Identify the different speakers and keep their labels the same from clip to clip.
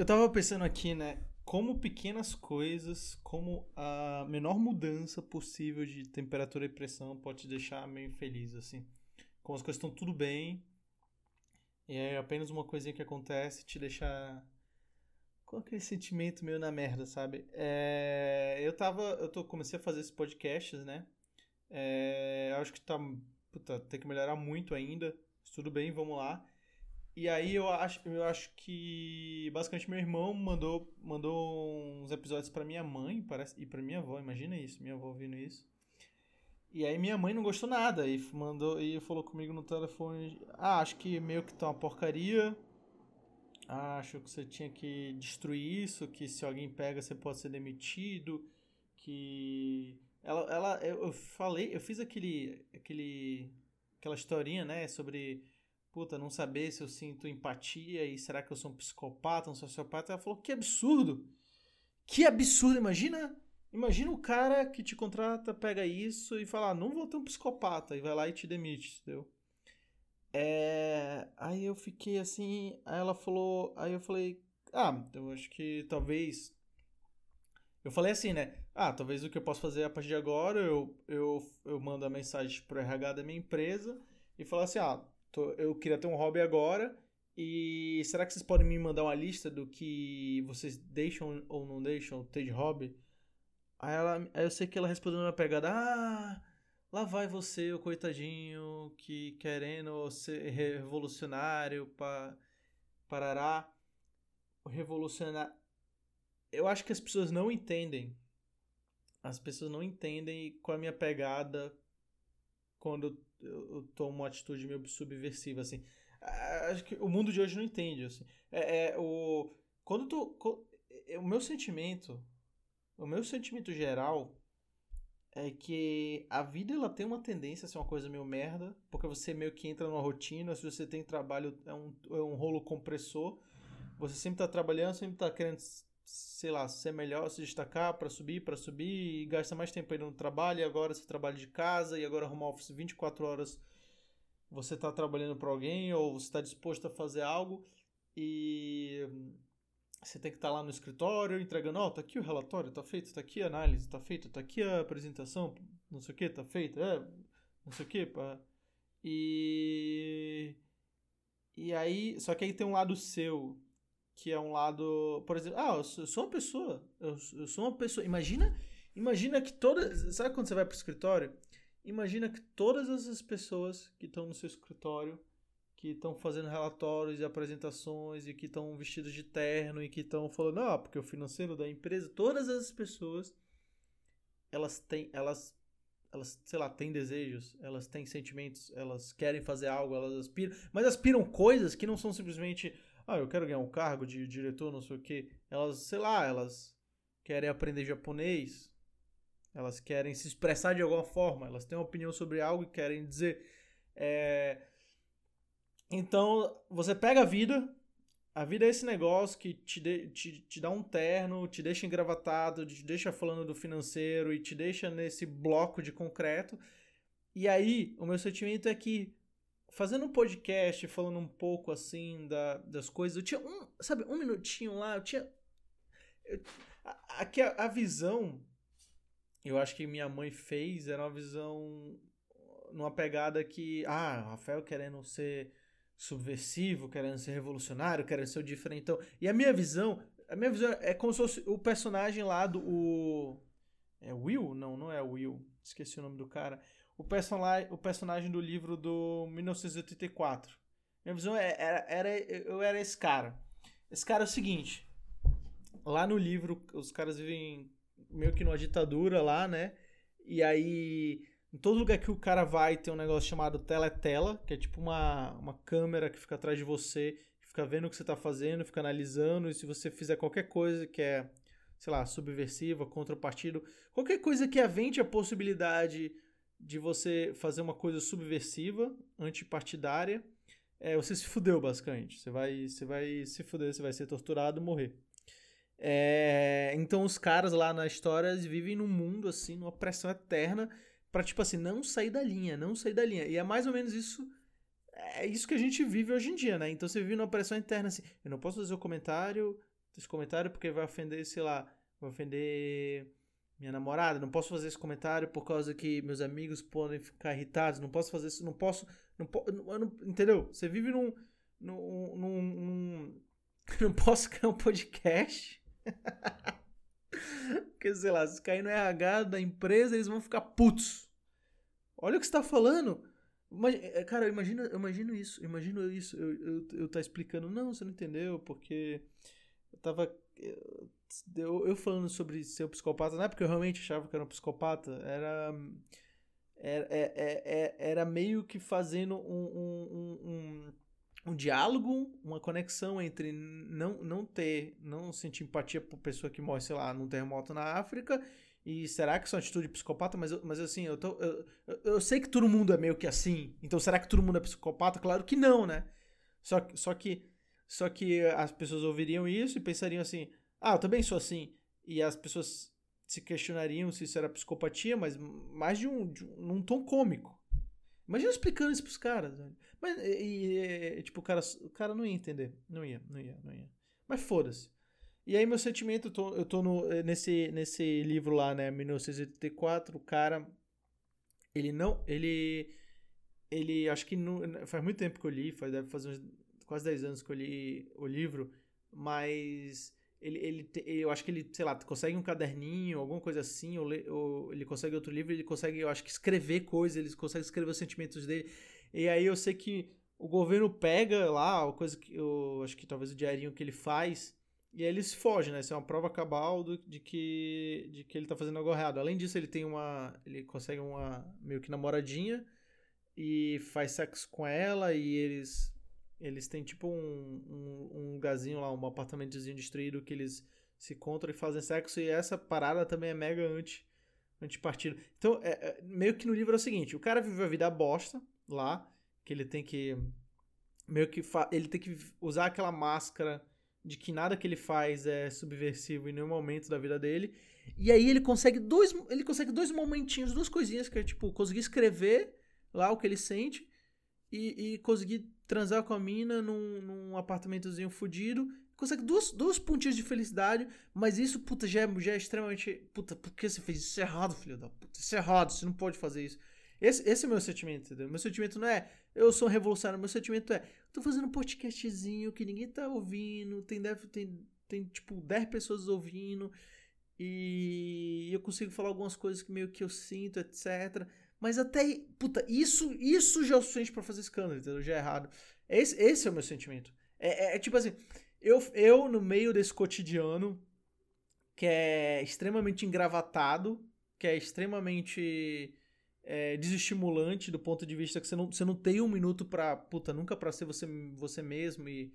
Speaker 1: Eu tava pensando aqui, né? Como pequenas coisas, como a menor mudança possível de temperatura e pressão pode te deixar meio feliz, assim. Como as coisas estão tudo bem, e é apenas uma coisinha que acontece te deixa com aquele sentimento meio na merda, sabe? É, eu tava. Eu tô, comecei a fazer esses podcasts, né? É, acho que tá. Puta, tem que melhorar muito ainda. Tudo bem, vamos lá. E aí eu acho, eu acho que basicamente meu irmão mandou, mandou uns episódios para minha mãe parece, e para minha avó, imagina isso, minha avó ouvindo isso. E aí minha mãe não gostou nada e mandou e falou comigo no telefone, ah, acho que meio que tá uma porcaria. Ah, acho que você tinha que destruir isso, que se alguém pega você pode ser demitido, que ela ela eu falei, eu fiz aquele aquele aquela historinha, né, sobre puta, não saber se eu sinto empatia e será que eu sou um psicopata, um sociopata. Ela falou, que absurdo! Que absurdo! Imagina, imagina o cara que te contrata, pega isso e fala, ah, não vou ter um psicopata, e vai lá e te demite, entendeu? É... Aí eu fiquei assim, aí ela falou, aí eu falei, ah, eu acho que talvez... Eu falei assim, né? Ah, talvez o que eu posso fazer a partir de agora, eu, eu, eu mando a mensagem pro RH da minha empresa e falar assim, ah, tô, eu queria ter um hobby agora. E será que vocês podem me mandar uma lista do que vocês deixam ou não deixam ter de hobby? Aí, ela, aí eu sei que ela respondeu na pegada: Ah, lá vai você, o coitadinho, que querendo ser revolucionário, pa, parará. Revolucionário. Eu acho que as pessoas não entendem. As pessoas não entendem qual é a minha pegada quando eu, tomo uma atitude meio subversiva, assim. Acho que o mundo de hoje não entende, assim. É, é o... Quando tu... É, o meu sentimento... O meu sentimento geral é que a vida ela tem uma tendência a ser uma coisa meio merda, porque você meio que entra numa rotina, se você tem trabalho, é um, é um rolo compressor, você sempre está trabalhando, sempre está querendo sei lá, ser melhor, se destacar para subir, para subir e gasta mais tempo indo no trabalho e agora você trabalha de casa e agora home office 24 horas você está trabalhando para alguém ou você está disposto a fazer algo e você tem que estar tá lá no escritório entregando, ó, oh, tá aqui o relatório, tá feito, tá aqui a análise, tá feito, tá aqui a apresentação, não sei o que, tá feito, é, não sei o que, pá. E e aí, só que aí tem um lado seu que é um lado, por exemplo, ah, eu sou uma pessoa, eu, sou uma pessoa, imagina, imagina que todas, sabe quando você vai para o escritório? Imagina que todas essas pessoas que estão no seu escritório, que estão fazendo relatórios e apresentações e que estão vestidos de terno e que estão falando, ah, porque o financeiro da empresa, todas essas pessoas, elas têm, elas elas, sei lá, têm desejos, elas têm sentimentos, elas querem fazer algo, elas aspiram, mas aspiram coisas que não são simplesmente ah, eu quero ganhar um cargo de diretor, não sei o quê. Elas, sei lá, elas querem aprender japonês, elas querem se expressar de alguma forma, elas têm uma opinião sobre algo e querem dizer. É... Então, você pega a vida, a vida é esse negócio que te, de, te, te dá um terno, te deixa engravatado, te deixa falando do financeiro e te deixa nesse bloco de concreto. E aí, o meu sentimento é que fazendo um podcast, falando um pouco assim da, das coisas, eu tinha um, sabe, um minutinho lá, eu tinha. A, a, visão, eu acho que minha mãe fez, era uma visão numa pegada que, ah, Rafael querendo ser subversivo, querendo ser revolucionário, querendo ser o diferentão. E a minha visão, a minha visão é como se fosse o personagem lá do. O, é Will? Não, não é Will. Esqueci o nome do cara o, personagem, o personagem do livro do 1984. Minha visão é, era, era, eu era esse cara. Esse cara é o seguinte: lá no livro, os caras vivem meio que numa ditadura lá, né? E aí, em todo lugar que o cara vai, tem um negócio chamado teletela, que é tipo uma, uma câmera que fica atrás de você, que fica vendo o que você tá fazendo, fica analisando, e se você fizer qualquer coisa que é, sei lá, subversiva, contra o partido, qualquer coisa que avente a possibilidade de você fazer uma coisa subversiva, antipartidária, é, você se fudeu, basicamente. Você vai, você vai se fuder, você vai ser torturado, morrer. É, então os caras lá na história vivem num mundo assim, numa pressão eterna para tipo assim, não sair da linha, não sair da linha. E é mais ou menos isso é isso que a gente vive hoje em dia, né? Então você vive numa pressão interna assim, eu não posso fazer o comentário esse comentário porque vai ofender, sei lá, vai ofender minha namorada, não posso fazer esse comentário por causa que meus amigos podem ficar irritados, não posso fazer isso, não posso, não, não entendeu? Você vive num, num, num, num não posso criar um podcast, porque sei lá, se cair no RH da empresa, eles vão ficar putos. Olha o que você tá falando. É, cara, eu imagino, eu imagino isso, eu imagino isso, eu, eu, eu tá explicando, não, você não entendeu, porque eu tava eu, eu falando sobre ser um psicopata, não é porque eu realmente achava que era um psicopata, era. Era, é, é, é, era meio que fazendo um, um, um, um, diálogo, uma conexão entre não, não ter, não sentir empatia por pessoa que morre, sei lá, num terremoto na África e será que isso é uma atitude psicopata? Mas, mas assim, eu, tô, eu, eu sei que todo mundo é meio que assim. Então será que todo mundo é psicopata? Claro que não, né? Só, só que só que as pessoas ouviriam isso e pensariam assim: ah, eu também sou assim. E as pessoas se questionariam se isso era psicopatia, mas mais de um, de um num tom cômico. Imagina explicando isso pros caras, velho. Mas, e, e, tipo, o cara, o cara não ia entender. Não ia, não ia, não ia. Mas foda-se. E aí, meu sentimento, eu tô, eu tô no, nesse, nesse livro lá, né, 1984, o cara, ele não, ele, ele, acho que não, faz muito tempo que eu li, faz, deve fazer uns, quase 10 anos que eu li o livro, mas ele, ele, eu acho que ele, sei lá, consegue um caderninho, alguma coisa assim, ou, ou, ele consegue outro livro, ele consegue, eu acho que escrever coisas, ele consegue escrever os sentimentos dele. E aí eu sei que o governo pega lá, a coisa que eu acho que talvez o diarinho que ele faz, e aí eles fogem, né? Isso é uma prova cabal do, de, que, de que ele tá fazendo algo errado. Além disso, ele tem uma. Ele consegue uma meio que namoradinha e faz sexo com ela e eles eles têm tipo um, um, um lugarzinho lá, um apartamentozinho destruído que eles se encontram e fazem sexo. E essa parada também é mega anti, anti-partido. Então, é, é, meio que no livro é o seguinte: o cara vive a vida bosta lá, que ele tem que. Meio que. Ele tem que usar aquela máscara de que nada que ele faz é subversivo em nenhum momento da vida dele. E aí ele consegue dois, ele consegue dois momentinhos, duas coisinhas que é tipo conseguir escrever lá o que ele sente e, e conseguir transar com a mina num, num apartamentozinho fudido. Consegue duas, duas pontinhos de felicidade, mas isso, puta, já é, já é extremamente. Puta, por que você fez isso? é errado, filho da puta. Isso é errado, você não pode fazer isso. Esse, esse é o meu sentimento, entendeu? Meu sentimento não é eu sou um revolucionário, meu sentimento é tô fazendo um podcastzinho que ninguém tá ouvindo, tem, deve, tem, tem tipo 10 pessoas ouvindo e eu consigo falar algumas coisas que meio que eu sinto, etc. Mas até, puta, isso, isso já é o suficiente pra fazer escândalo, entendeu? Já é errado. Esse, esse é o meu sentimento. É, é, é tipo assim, eu, eu no meio desse cotidiano que é extremamente engravatado, que é extremamente é, desestimulante do ponto de vista que você não, você não tem um minuto pra, puta, nunca pra ser você, você mesmo e,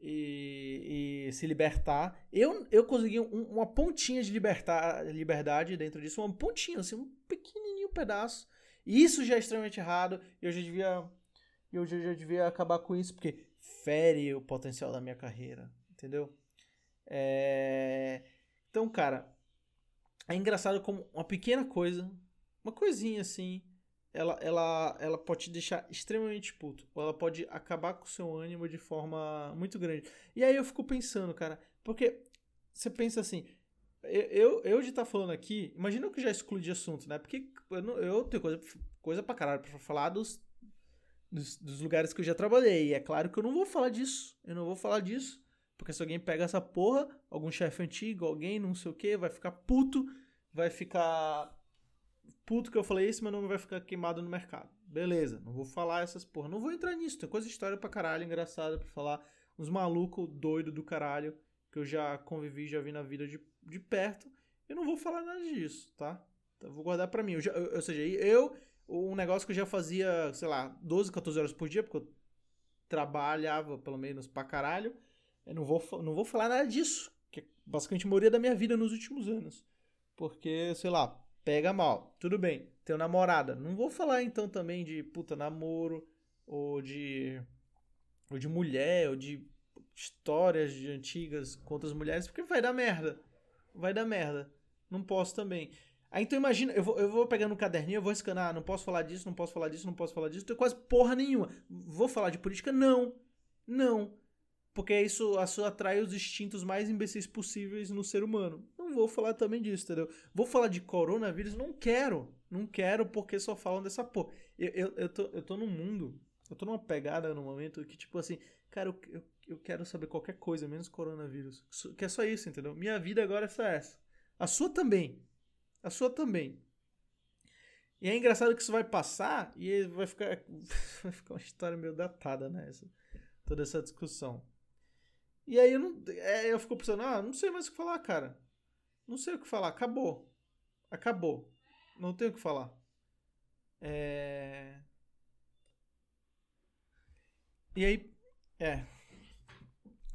Speaker 1: e, e se libertar. Eu, eu consegui um, uma pontinha de libertar, liberdade dentro disso, uma pontinha, assim, um pequenininho pedaço. E isso já é extremamente errado, eu já devia, eu já, já devia acabar com isso, porque fere o potencial da minha carreira, entendeu? É... Então, cara, é engraçado como uma pequena coisa uma coisinha assim, ela, ela, ela pode te deixar extremamente puto. Ou ela pode acabar com o seu ânimo de forma muito grande. E aí eu fico pensando, cara, porque você pensa assim, eu, eu de estar tá falando aqui, imagina que eu já excluí de assunto, né? Porque eu, não, eu tenho coisa, coisa pra caralho pra falar dos, dos, dos, lugares que eu já trabalhei. E é claro que eu não vou falar disso. Eu não vou falar disso. Porque se alguém pega essa porra, algum chefe antigo, alguém, não sei o que, vai ficar puto, vai ficar puto que eu falei isso, meu nome vai ficar queimado no mercado. Beleza, não vou falar essas porra. Não vou entrar nisso. Tem coisa de história pra caralho engraçada pra falar. Uns malucos doido do caralho que eu já convivi, já vi na vida de, de perto. Eu não vou falar nada disso, tá? Então, vou guardar pra mim. Eu já, eu, ou seja, eu, um negócio que eu já fazia, sei lá, 12, 14 horas por dia, porque eu trabalhava pelo menos pra caralho. Eu não vou, não vou falar nada disso. Que é basicamente a maioria da minha vida nos últimos anos. Porque, sei lá, pega mal. Tudo bem, tenho namorada. Não vou falar então também de puta namoro ou de ou de mulher ou de histórias de antigas com outras mulheres, porque vai dar merda. Vai dar merda. Não posso também. Aí então imagina, eu vou, eu vou pegar no caderninho, eu vou escanar, não posso falar disso, não posso falar disso, não posso falar disso, não tenho quase porra nenhuma. Vou falar de política? Não. Não. Porque isso, atrai os instintos mais imbecis possíveis no ser humano. Não vou falar também disso, entendeu? Vou falar de coronavírus? Não quero. Não quero porque só falam dessa porra. Eu, eu, eu, tô, eu tô num mundo, eu tô numa pegada no momento que, tipo assim, cara, eu, eu, eu quero saber qualquer coisa, menos coronavírus. Que é só isso, entendeu? Minha vida agora é só essa. A sua também. A sua também. E é engraçado que isso vai passar e vai ficar, vai ficar uma história meio datada, né? Toda essa discussão. E aí eu não. É, eu fico pensando, ah, não sei mais o que falar, cara. Não sei o que falar. Acabou. Acabou. Não tenho o que falar. É. E aí. É.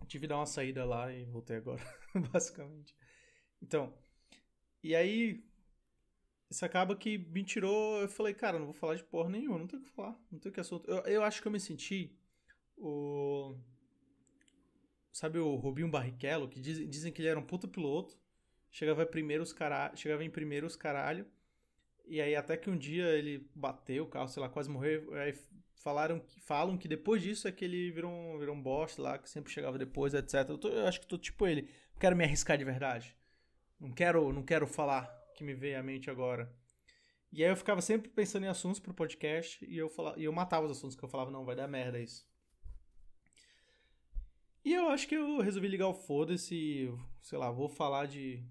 Speaker 1: Tive que dar uma saída lá e voltei agora, basicamente. Então. E aí, isso acaba que me tirou. Eu falei, cara, não vou falar de porra nenhuma, não tenho o que falar, não tenho que assunto. Eu, eu acho que eu me senti o. Sabe o Rubinho Barrichello, que diz, dizem que ele era um puta piloto, chegava primeiro os caralho, chegava em primeiro os caralho, e aí até que um dia ele bateu o carro, sei lá, quase morreu, aí falaram que falam que depois disso é que ele virou um, virou um boss lá, que sempre chegava depois, etc. Eu, tô, eu acho que tô tipo ele, quero me arriscar de verdade. Não quero, não quero falar que me veio à mente agora. E aí eu ficava sempre pensando em assuntos pro podcast e eu, falava, e eu matava os assuntos que eu falava, não, vai dar merda isso. E eu acho que eu resolvi ligar o foda-se sei lá, vou falar de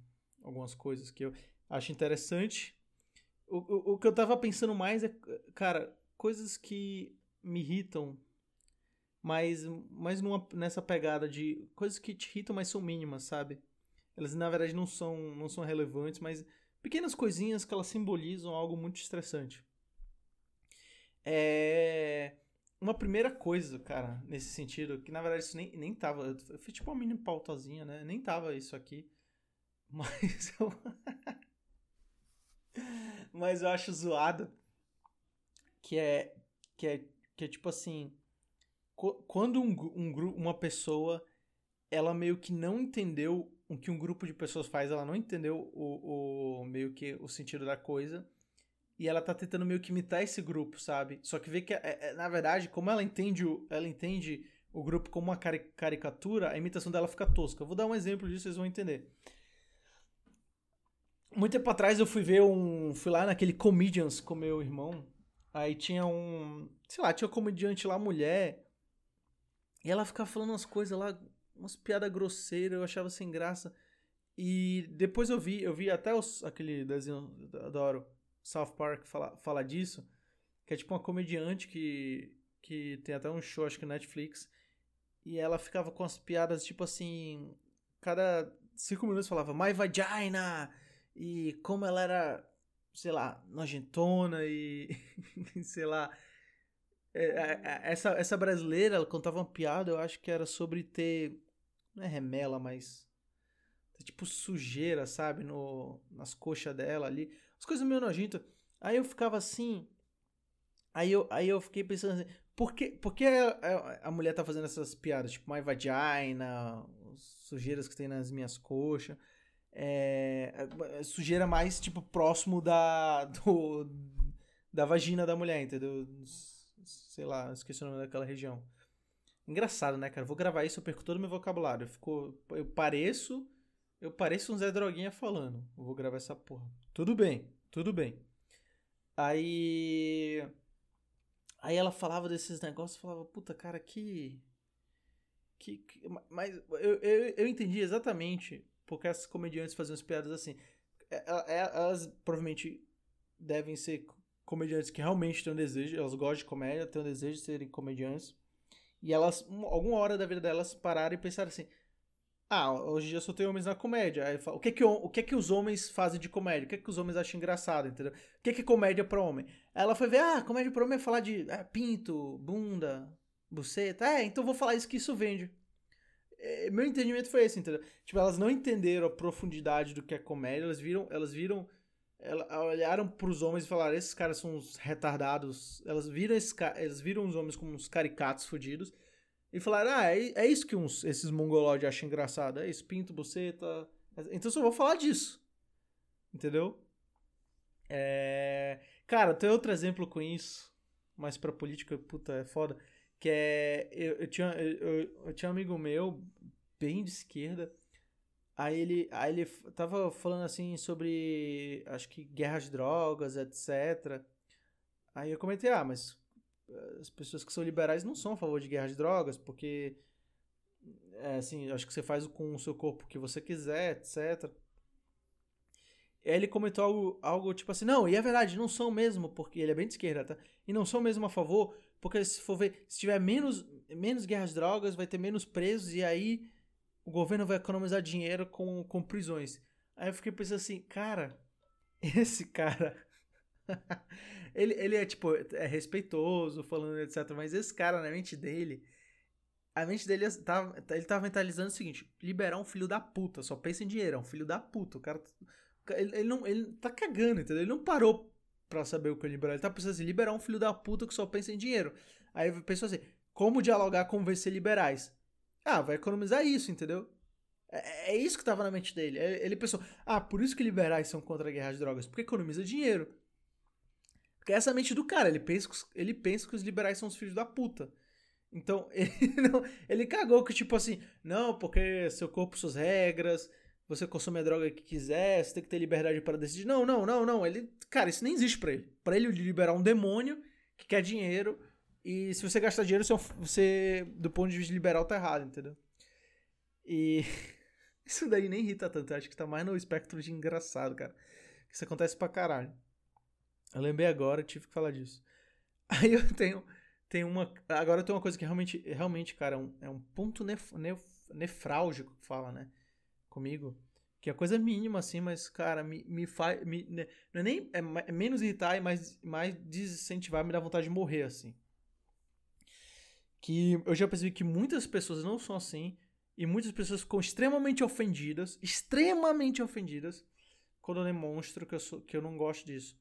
Speaker 1: algumas coisas que eu acho interessante. O, o, o que eu tava pensando mais é, cara, coisas que me irritam, mas, mas numa, nessa pegada de coisas que te irritam, mas são mínimas, sabe? Elas na verdade não são, não são relevantes, mas pequenas coisinhas que elas simbolizam algo muito estressante. É. Uma primeira coisa, cara, nesse sentido, que na verdade isso nem, nem tava. Foi tipo uma mini pautazinha, né? Nem tava isso aqui. Mas eu. Mas eu acho zoado. Que é. Que é, que é tipo assim. Quando um, um, uma pessoa ela meio que não entendeu o que um grupo de pessoas faz, ela não entendeu o, o meio que o sentido da coisa. E ela tá tentando meio que imitar esse grupo, sabe? Só que vê que, é, é, na verdade, como ela entende o, ela entende o grupo como uma cari caricatura, a imitação dela fica tosca. Vou dar um exemplo disso, vocês vão entender. Muito tempo atrás eu fui ver um. Fui lá naquele Comedians com meu irmão. Aí tinha um. Sei lá, tinha um comediante lá, mulher. E ela ficava falando umas coisas lá umas piadas grosseiras, eu achava sem graça. E depois eu vi, eu vi até os, aquele desenho, adoro, South Park fala, fala disso, que é tipo uma comediante que, que tem até um show, acho que Netflix, e ela ficava com as piadas tipo assim, cada cinco minutos falava My vagina! E como ela era, sei lá, nojentona e sei lá, é, é, é, essa, essa brasileira, ela contava uma piada, eu acho que era sobre ter não é remela, mas. Tipo sujeira, sabe? No, nas coxas dela ali. As coisas meio nojentas. Aí eu ficava assim. Aí eu, aí eu fiquei pensando assim. Por que, por que a, a mulher tá fazendo essas piadas? Tipo, my vagina, sujeiras que tem nas minhas coxas. É, sujeira mais, tipo, próximo da, do, da vagina da mulher, entendeu? Sei lá, esqueci o nome daquela região. Engraçado, né, cara? vou gravar isso, eu perco todo o meu vocabulário. Eu, fico, eu pareço. Eu pareço um Zé Droguinha falando. Vou gravar essa porra. Tudo bem, tudo bem. Aí. Aí ela falava desses negócios, falava, puta, cara, que. que, que mas eu, eu, eu entendi exatamente porque essas comediantes faziam as piadas assim. É, é, elas provavelmente devem ser comediantes que realmente têm um desejo, elas gostam de comédia, têm um desejo de serem comediantes. E elas, alguma hora da vida delas, pararam e pensaram assim: ah, hoje em dia só tem homens na comédia. Aí o que que, o que que os homens fazem de comédia? O que que os homens acham engraçado, entendeu? O que que é comédia pra homem? Ela foi ver, ah, comédia pra homem é falar de é, pinto, bunda, buceta. É, então vou falar isso que isso vende. É, meu entendimento foi esse, entendeu? Tipo, elas não entenderam a profundidade do que é comédia, elas viram, elas viram elas olharam para os homens e falaram: esses caras são uns retardados. Elas viram, esses, elas viram os homens como uns caricatos fodidos. E falaram: ah, é, é isso que uns, esses mongolóides acham engraçado. É isso, pinto, buceta. Então eu só vou falar disso. Entendeu? É... Cara, tem outro exemplo com isso. Mas pra política, puta, é foda. Que é. Eu, eu tinha, eu, eu tinha um amigo meu, bem de esquerda. Aí ele, aí ele tava falando assim sobre. Acho que guerra de drogas, etc. Aí eu comentei, ah, mas as pessoas que são liberais não são a favor de guerra de drogas, porque. É, assim, acho que você faz com o seu corpo o que você quiser, etc. Ele comentou algo, algo tipo assim, não, e é verdade, não são mesmo, porque ele é bem de esquerda, tá? E não são mesmo a favor, porque se for ver, se tiver menos, menos guerras de drogas, vai ter menos presos, e aí o governo vai economizar dinheiro com, com prisões. Aí eu fiquei pensando assim, cara, esse cara. ele, ele é tipo, é respeitoso, falando etc. Mas esse cara, na mente dele, a mente dele tava, ele tava mentalizando o seguinte: liberar um filho da puta, só pensa em dinheiro, é um filho da puta. O cara ele, ele, não, ele tá cagando, entendeu? Ele não parou pra saber o que é liberar. Ele tá pensando assim, liberar um filho da puta que só pensa em dinheiro. Aí pensou assim, como dialogar com vencer liberais? Ah, vai economizar isso, entendeu? É, é isso que tava na mente dele. Ele pensou, ah, por isso que liberais são contra a guerra de drogas, porque economiza dinheiro. Porque essa é a mente do cara, ele pensa, ele pensa que os liberais são os filhos da puta. Então, ele, não, ele cagou que, tipo assim, não, porque seu corpo, suas regras, você consome a droga que quiser, você tem que ter liberdade para decidir. Não, não, não, não. Ele, cara, isso nem existe para ele. Para ele liberar um demônio que quer dinheiro e se você gastar dinheiro, você, do ponto de vista liberal, tá errado, entendeu? E isso daí nem irrita tanto. Acho que tá mais no espectro de engraçado, cara. Isso acontece pra caralho. Eu lembrei agora, tive que falar disso. Aí eu tenho, tenho uma. Agora eu tenho uma coisa que realmente, realmente cara, é um, é um ponto nef, nef, nefrálgico que fala, né? comigo. Que é coisa mínima, assim, mas, cara, me, me faz. Me, né, não é nem. É, é menos irritar e mais, mais desincentivar, me dá vontade de morrer, assim. Que eu já percebi que muitas pessoas não são assim. E muitas pessoas ficam extremamente ofendidas. Extremamente ofendidas. Quando eu demonstro que eu, sou, que eu não gosto disso.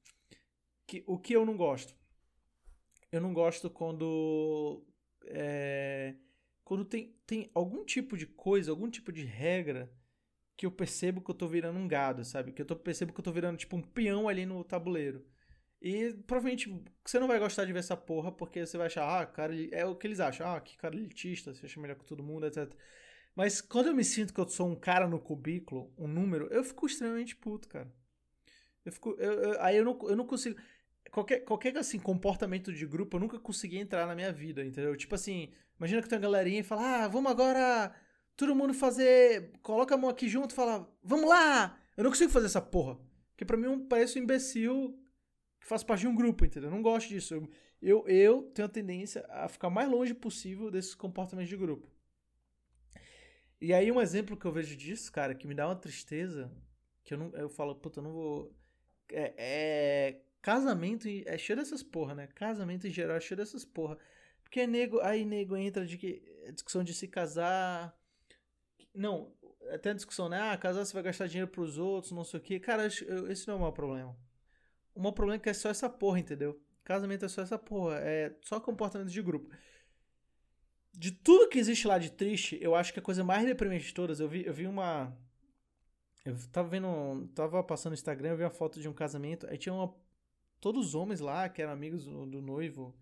Speaker 1: Que, o que eu não gosto? Eu não gosto quando. É, quando tem, tem algum tipo de coisa, algum tipo de regra que eu percebo que eu tô virando um gado, sabe? Que eu tô, percebo que eu tô virando tipo um peão ali no tabuleiro. E provavelmente você não vai gostar de ver essa porra, porque você vai achar, ah, cara, é o que eles acham, ah, que cara elitista, você acha melhor que todo mundo, etc. Mas quando eu me sinto que eu sou um cara no cubículo, um número, eu fico extremamente puto, cara. Eu fico. Eu, eu, aí eu não, eu não consigo. Qualquer, qualquer assim, comportamento de grupo, eu nunca consegui entrar na minha vida, entendeu? Tipo assim, imagina que tem uma galerinha e fala, ah, vamos agora todo mundo fazer. Coloca a mão aqui junto e fala, vamos lá! Eu não consigo fazer essa porra. Porque pra mim parece um imbecil que faz parte de um grupo, entendeu? Eu não gosto disso. Eu, eu, eu tenho a tendência a ficar mais longe possível desses comportamentos de grupo. E aí um exemplo que eu vejo disso, cara, que me dá uma tristeza, que eu não. Eu falo, puta, eu não vou. É, é, casamento é cheio dessas porra, né? Casamento em geral é cheio dessas porra. Porque nego, aí nego entra de que discussão de se casar não, até a discussão, né? Ah, casar você vai gastar dinheiro pros outros, não sei o quê. Cara, esse não é o meu problema. O meu problema é que é só essa porra, entendeu? Casamento é só essa porra. É só comportamento de grupo. De tudo que existe lá de triste, eu acho que a coisa mais deprimente de todas, eu vi, eu vi uma. Eu tava vendo. Tava passando no Instagram, eu vi uma foto de um casamento. Aí tinha uma. Todos os homens lá, que eram amigos do, do noivo,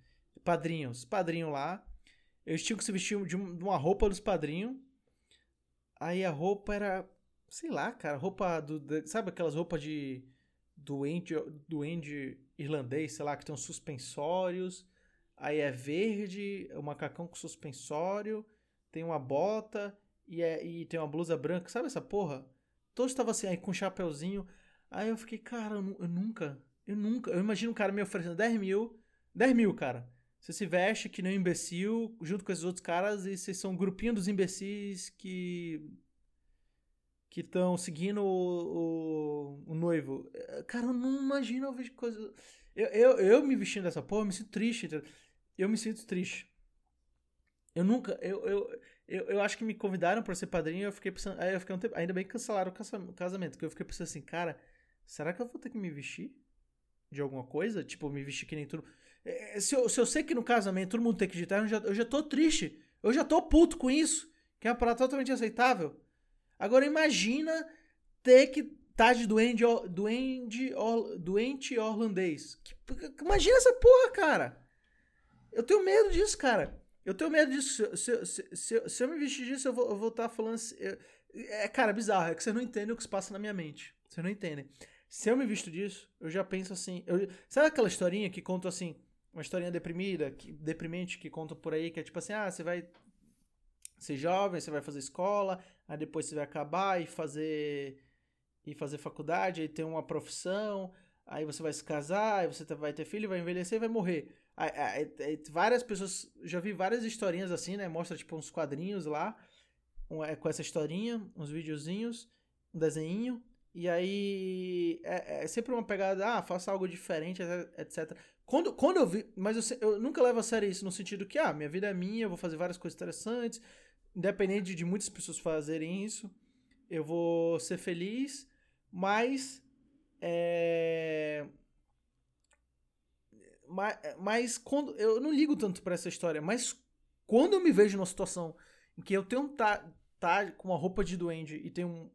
Speaker 1: padrinhos, padrinho lá. Eles tinham que se vestir de uma roupa dos padrinhos Aí a roupa era, sei lá, cara, roupa do. Sabe aquelas roupas de. Duende, irlandês, sei lá, que tem uns suspensórios. Aí é verde, o macacão com suspensório, tem uma bota e, é, e tem uma blusa branca, sabe essa porra? Todos estavam assim, aí com um chapeuzinho. Aí eu fiquei, cara, eu, eu, nunca, eu nunca. Eu imagino um cara me oferecendo 10 mil. 10 mil, cara. Você se veste que nem um imbecil, junto com esses outros caras, e vocês são um grupinho dos imbecis que. que estão seguindo o, o, o, noivo. Cara, eu não imagino eu vejo coisa. Eu, eu, eu me vestindo dessa porra, eu me sinto triste. Eu me sinto triste. Eu nunca. Eu, eu, eu, eu acho que me convidaram para ser padrinho eu fiquei pensando. Eu fiquei um tempo. Ainda bem que cancelaram o casamento, que eu fiquei pensando assim, cara, será que eu vou ter que me vestir de alguma coisa? Tipo, me vestir que nem tudo. É, se, eu, se eu sei que no casamento todo mundo tem que digitar, eu já, eu já tô triste. Eu já tô puto com isso. Que é uma parada totalmente aceitável. Agora imagina ter que estar tá de duende, duende, doente orlandês. Que, imagina essa porra, cara. Eu tenho medo disso, cara. Eu tenho medo disso. Se, se, se, se eu me vestir disso, eu vou estar tá falando. Assim, é, cara, bizarro. É que você não entende o que se passa na minha mente. Você não entende. Se eu me visto disso, eu já penso assim. Eu, sabe aquela historinha que conta assim? Uma historinha deprimida, que, deprimente, que conta por aí, que é tipo assim: ah, você vai ser jovem, você vai fazer escola, aí depois você vai acabar e fazer e fazer faculdade, aí ter uma profissão, aí você vai se casar, aí você vai ter filho, vai envelhecer vai morrer. Aí, aí, aí, várias pessoas, já vi várias historinhas assim, né? Mostra tipo uns quadrinhos lá, é, com essa historinha, uns videozinhos, um desenho, e aí é, é, sempre uma pegada, ah, faça algo diferente, etc. Quando, quando eu vi, mas eu, eu nunca levo a sério isso no sentido que, ah, minha vida é minha, eu vou fazer várias coisas interessantes, independente de muitas pessoas fazerem isso, eu vou ser feliz, mas é, mas, mas quando eu não ligo tanto para essa história, mas quando eu me vejo numa situação em que eu tenho tá, tá com uma roupa de duende e um,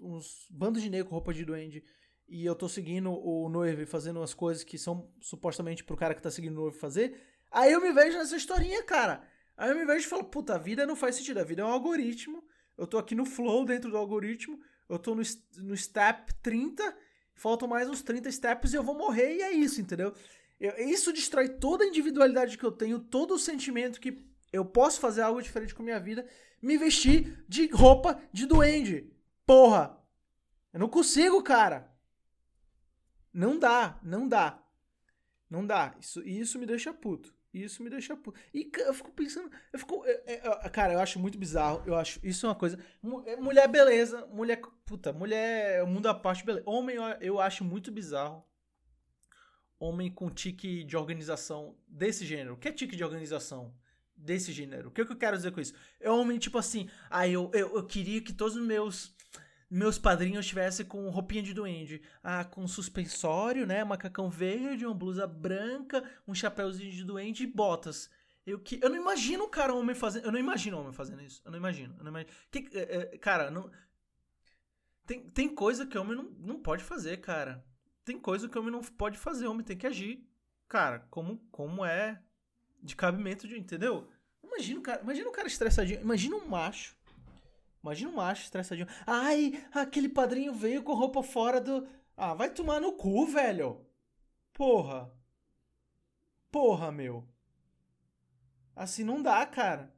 Speaker 1: uns bandos de negro com roupa de duende e eu tô seguindo o noivo fazendo as coisas que são supostamente pro cara que tá seguindo o noivo fazer, aí eu me vejo nessa historinha, cara. Aí eu me vejo e falo, puta, a vida não faz sentido, a vida é um algoritmo. Eu tô aqui no flow dentro do algoritmo, eu tô no, no step 30, faltam mais uns 30 steps e eu vou morrer e é isso, entendeu? Eu, isso destrói toda a individualidade que eu tenho, todo o sentimento que eu posso fazer algo diferente com a minha vida, me vestir de roupa de duende. Porra! Eu não consigo, cara. Não dá, não dá. Não dá. Isso, isso me deixa puto. Isso me deixa puto. E eu fico pensando. Eu fico. É, é, cara, eu acho muito bizarro. Eu acho. Isso é uma coisa. É, mulher, beleza. Mulher. Puta, mulher. O mundo à parte, beleza. Homem, eu acho muito bizarro. Homem com tique de organização desse gênero. O que é tique de organização? Desse gênero. O que, é que eu quero dizer com isso? É homem, tipo assim. Ah, eu, eu, eu queria que todos os meus meus padrinhos estivessem com roupinha de duende. Ah, com suspensório, né? Macacão verde, uma blusa branca, um chapéuzinho de duende e botas. Eu, que, eu não imagino, cara, um homem fazendo. Eu não imagino um homem fazendo isso. Eu não imagino. Eu não imagino. Que, é, é, cara, não. Tem, tem coisa que homem não, não pode fazer, cara. Tem coisa que homem não pode fazer. Homem tem que agir. Cara, como, como é de cabimento de. Entendeu? Imagina, cara, imagina um cara estressadinho. Imagina um macho Imagina um macho estressadinho. Ai, aquele padrinho veio com roupa fora do. Ah, vai tomar no cu, velho. Porra. Porra, meu. Assim não dá, cara.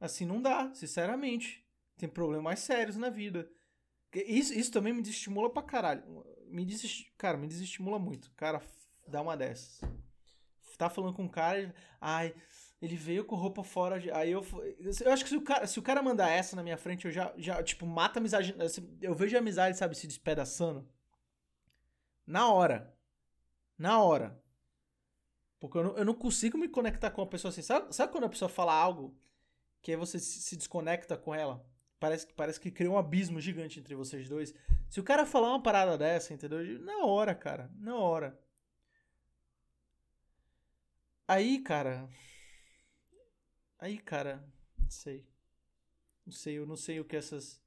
Speaker 1: Assim não dá, sinceramente. Tem problemas sérios na vida. Isso, isso também me desestimula pra caralho. Me desest... Cara, me desestimula muito. Cara, dá uma dessas. Tá falando com um cara. Ai, ele veio com roupa fora de. Aí eu. Eu acho que se o cara, se o cara mandar essa na minha frente, eu já, já tipo, mata a amizade. Assim, eu vejo a amizade, sabe, se despedaçando. Na hora. Na hora. Porque eu não, eu não consigo me conectar com uma pessoa assim. Sabe, sabe quando a pessoa fala algo que aí você se desconecta com ela? Parece, parece que cria um abismo gigante entre vocês dois. Se o cara falar uma parada dessa, entendeu? Na hora, cara. Na hora. Aí, cara. Aí, cara, não sei. Não sei, eu não sei o que essas.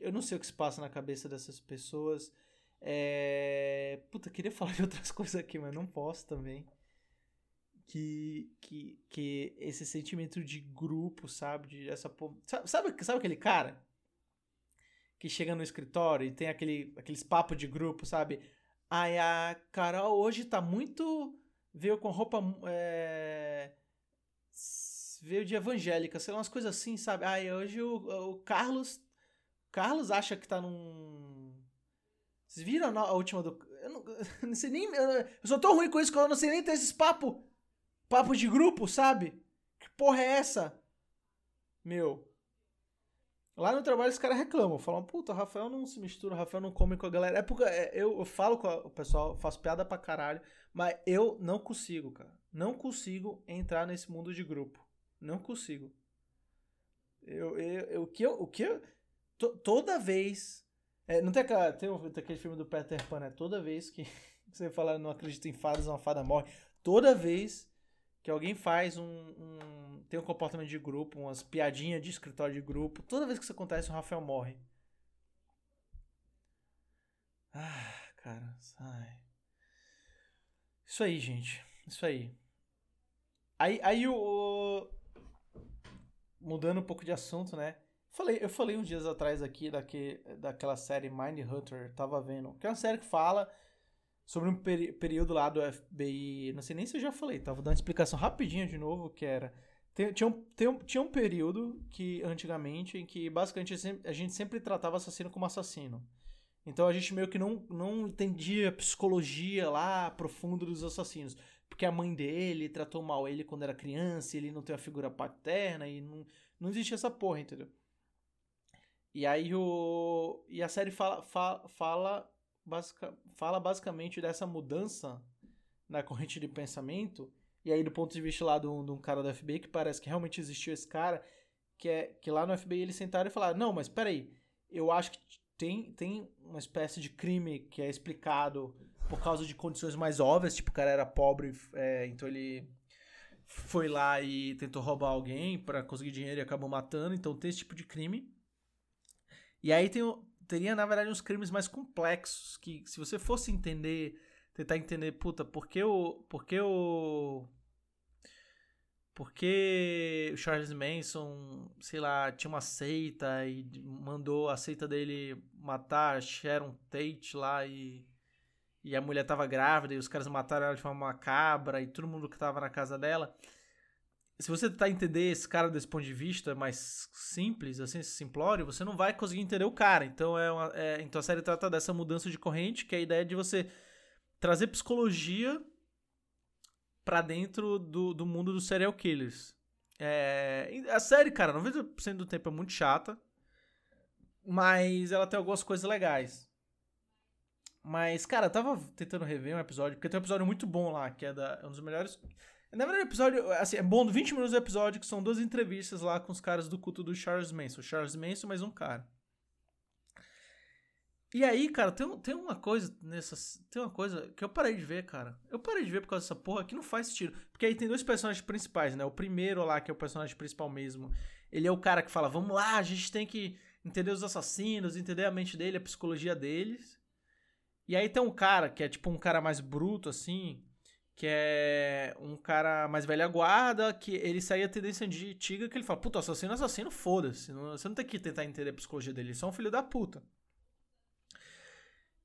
Speaker 1: Eu não sei o que se passa na cabeça dessas pessoas. É... Puta, queria falar de outras coisas aqui, mas não posso também. Que, que, que esse sentimento de grupo, sabe? De essa, sabe, sabe, sabe aquele cara que chega no escritório e tem aquele, aqueles papos de grupo, sabe? Ai, a Carol hoje tá muito. Veio com roupa. É veio de evangélica, sei lá, umas coisas assim, sabe? Ai, hoje o, o Carlos. Carlos acha que tá num. Vocês viram a última do. Eu não, eu não sei nem. Eu sou tão ruim com isso que eu não sei nem ter esses papos. Papo de grupo, sabe? Que porra é essa? Meu. Lá no trabalho os caras reclamam, falam, puta, Rafael não se mistura, Rafael não come com a galera. É porque é, eu, eu falo com o pessoal, faço piada pra caralho, mas eu não consigo, cara. Não consigo entrar nesse mundo de grupo. Não consigo. Eu, eu, eu, o que eu. O que eu to, toda vez. É, não tem, aquela, tem, tem aquele filme do Peter Pan, né? Toda vez que você fala não acredita em fadas, uma fada morre. Toda vez que alguém faz um, um, tem um comportamento de grupo, umas piadinhas de escritório de grupo, toda vez que isso acontece, o Rafael morre. Ah, cara, ai. Isso aí, gente. Isso aí. Aí, aí o, mudando um pouco de assunto, né? Falei, eu falei uns dias atrás aqui daque, daquela série Mind Hunter, tava vendo, que é uma série que fala sobre um peri período lá do FBI, não sei nem se eu já falei, tava dando explicação rapidinho de novo, que era tem, tinha, um, tem um, tinha um período que, antigamente, em que basicamente a gente sempre tratava assassino como assassino. Então a gente meio que não, não entendia a psicologia lá profunda dos assassinos. Porque a mãe dele tratou mal ele quando era criança, ele não tem uma figura paterna, e não, não existe essa porra, entendeu? E aí o. E a série fala, fala, fala, basic, fala basicamente dessa mudança na corrente de pensamento e aí, do ponto de vista lá de um, de um cara do FBI, que parece que realmente existiu esse cara, que é que lá no FBI eles sentaram e falaram: Não, mas peraí, eu acho que tem, tem uma espécie de crime que é explicado por causa de condições mais óbvias, tipo, o cara era pobre, é, então ele foi lá e tentou roubar alguém para conseguir dinheiro e acabou matando, então tem esse tipo de crime. E aí tem, teria, na verdade, uns crimes mais complexos, que se você fosse entender, tentar entender, puta, por que o, por que o, porque o Charles Manson, sei lá, tinha uma seita e mandou a seita dele matar Sharon Tate lá e, e a mulher tava grávida e os caras mataram ela de forma macabra e todo mundo que tava na casa dela. Se você tentar entender esse cara desse ponto de vista mais simples, assim, simplório, você não vai conseguir entender o cara. Então, é, uma, é então a série trata dessa mudança de corrente, que é a ideia de você trazer psicologia para dentro do, do mundo dos serial killers. É, a série, cara, 90% do tempo é muito chata, mas ela tem algumas coisas legais. Mas, cara, eu tava tentando rever um episódio, porque tem um episódio muito bom lá, que é, da, é um dos melhores. Na verdade, o episódio, assim, é bom, 20 minutos do episódio, que são duas entrevistas lá com os caras do culto do Charles Manson. Charles Manson mais um cara. E aí, cara, tem, tem uma coisa nessas. Tem uma coisa que eu parei de ver, cara. Eu parei de ver por causa dessa porra que não faz sentido. Porque aí tem dois personagens principais, né? O primeiro lá, que é o personagem principal mesmo. Ele é o cara que fala: vamos lá, a gente tem que entender os assassinos, entender a mente dele, a psicologia deles. E aí tem um cara que é tipo um cara mais bruto, assim. Que é um cara mais velha guarda, que ele sai a tendência de que ele fala: puta, assassino, assassino, foda-se. Você não tem que tentar entender a psicologia dele, ele é só um filho da puta.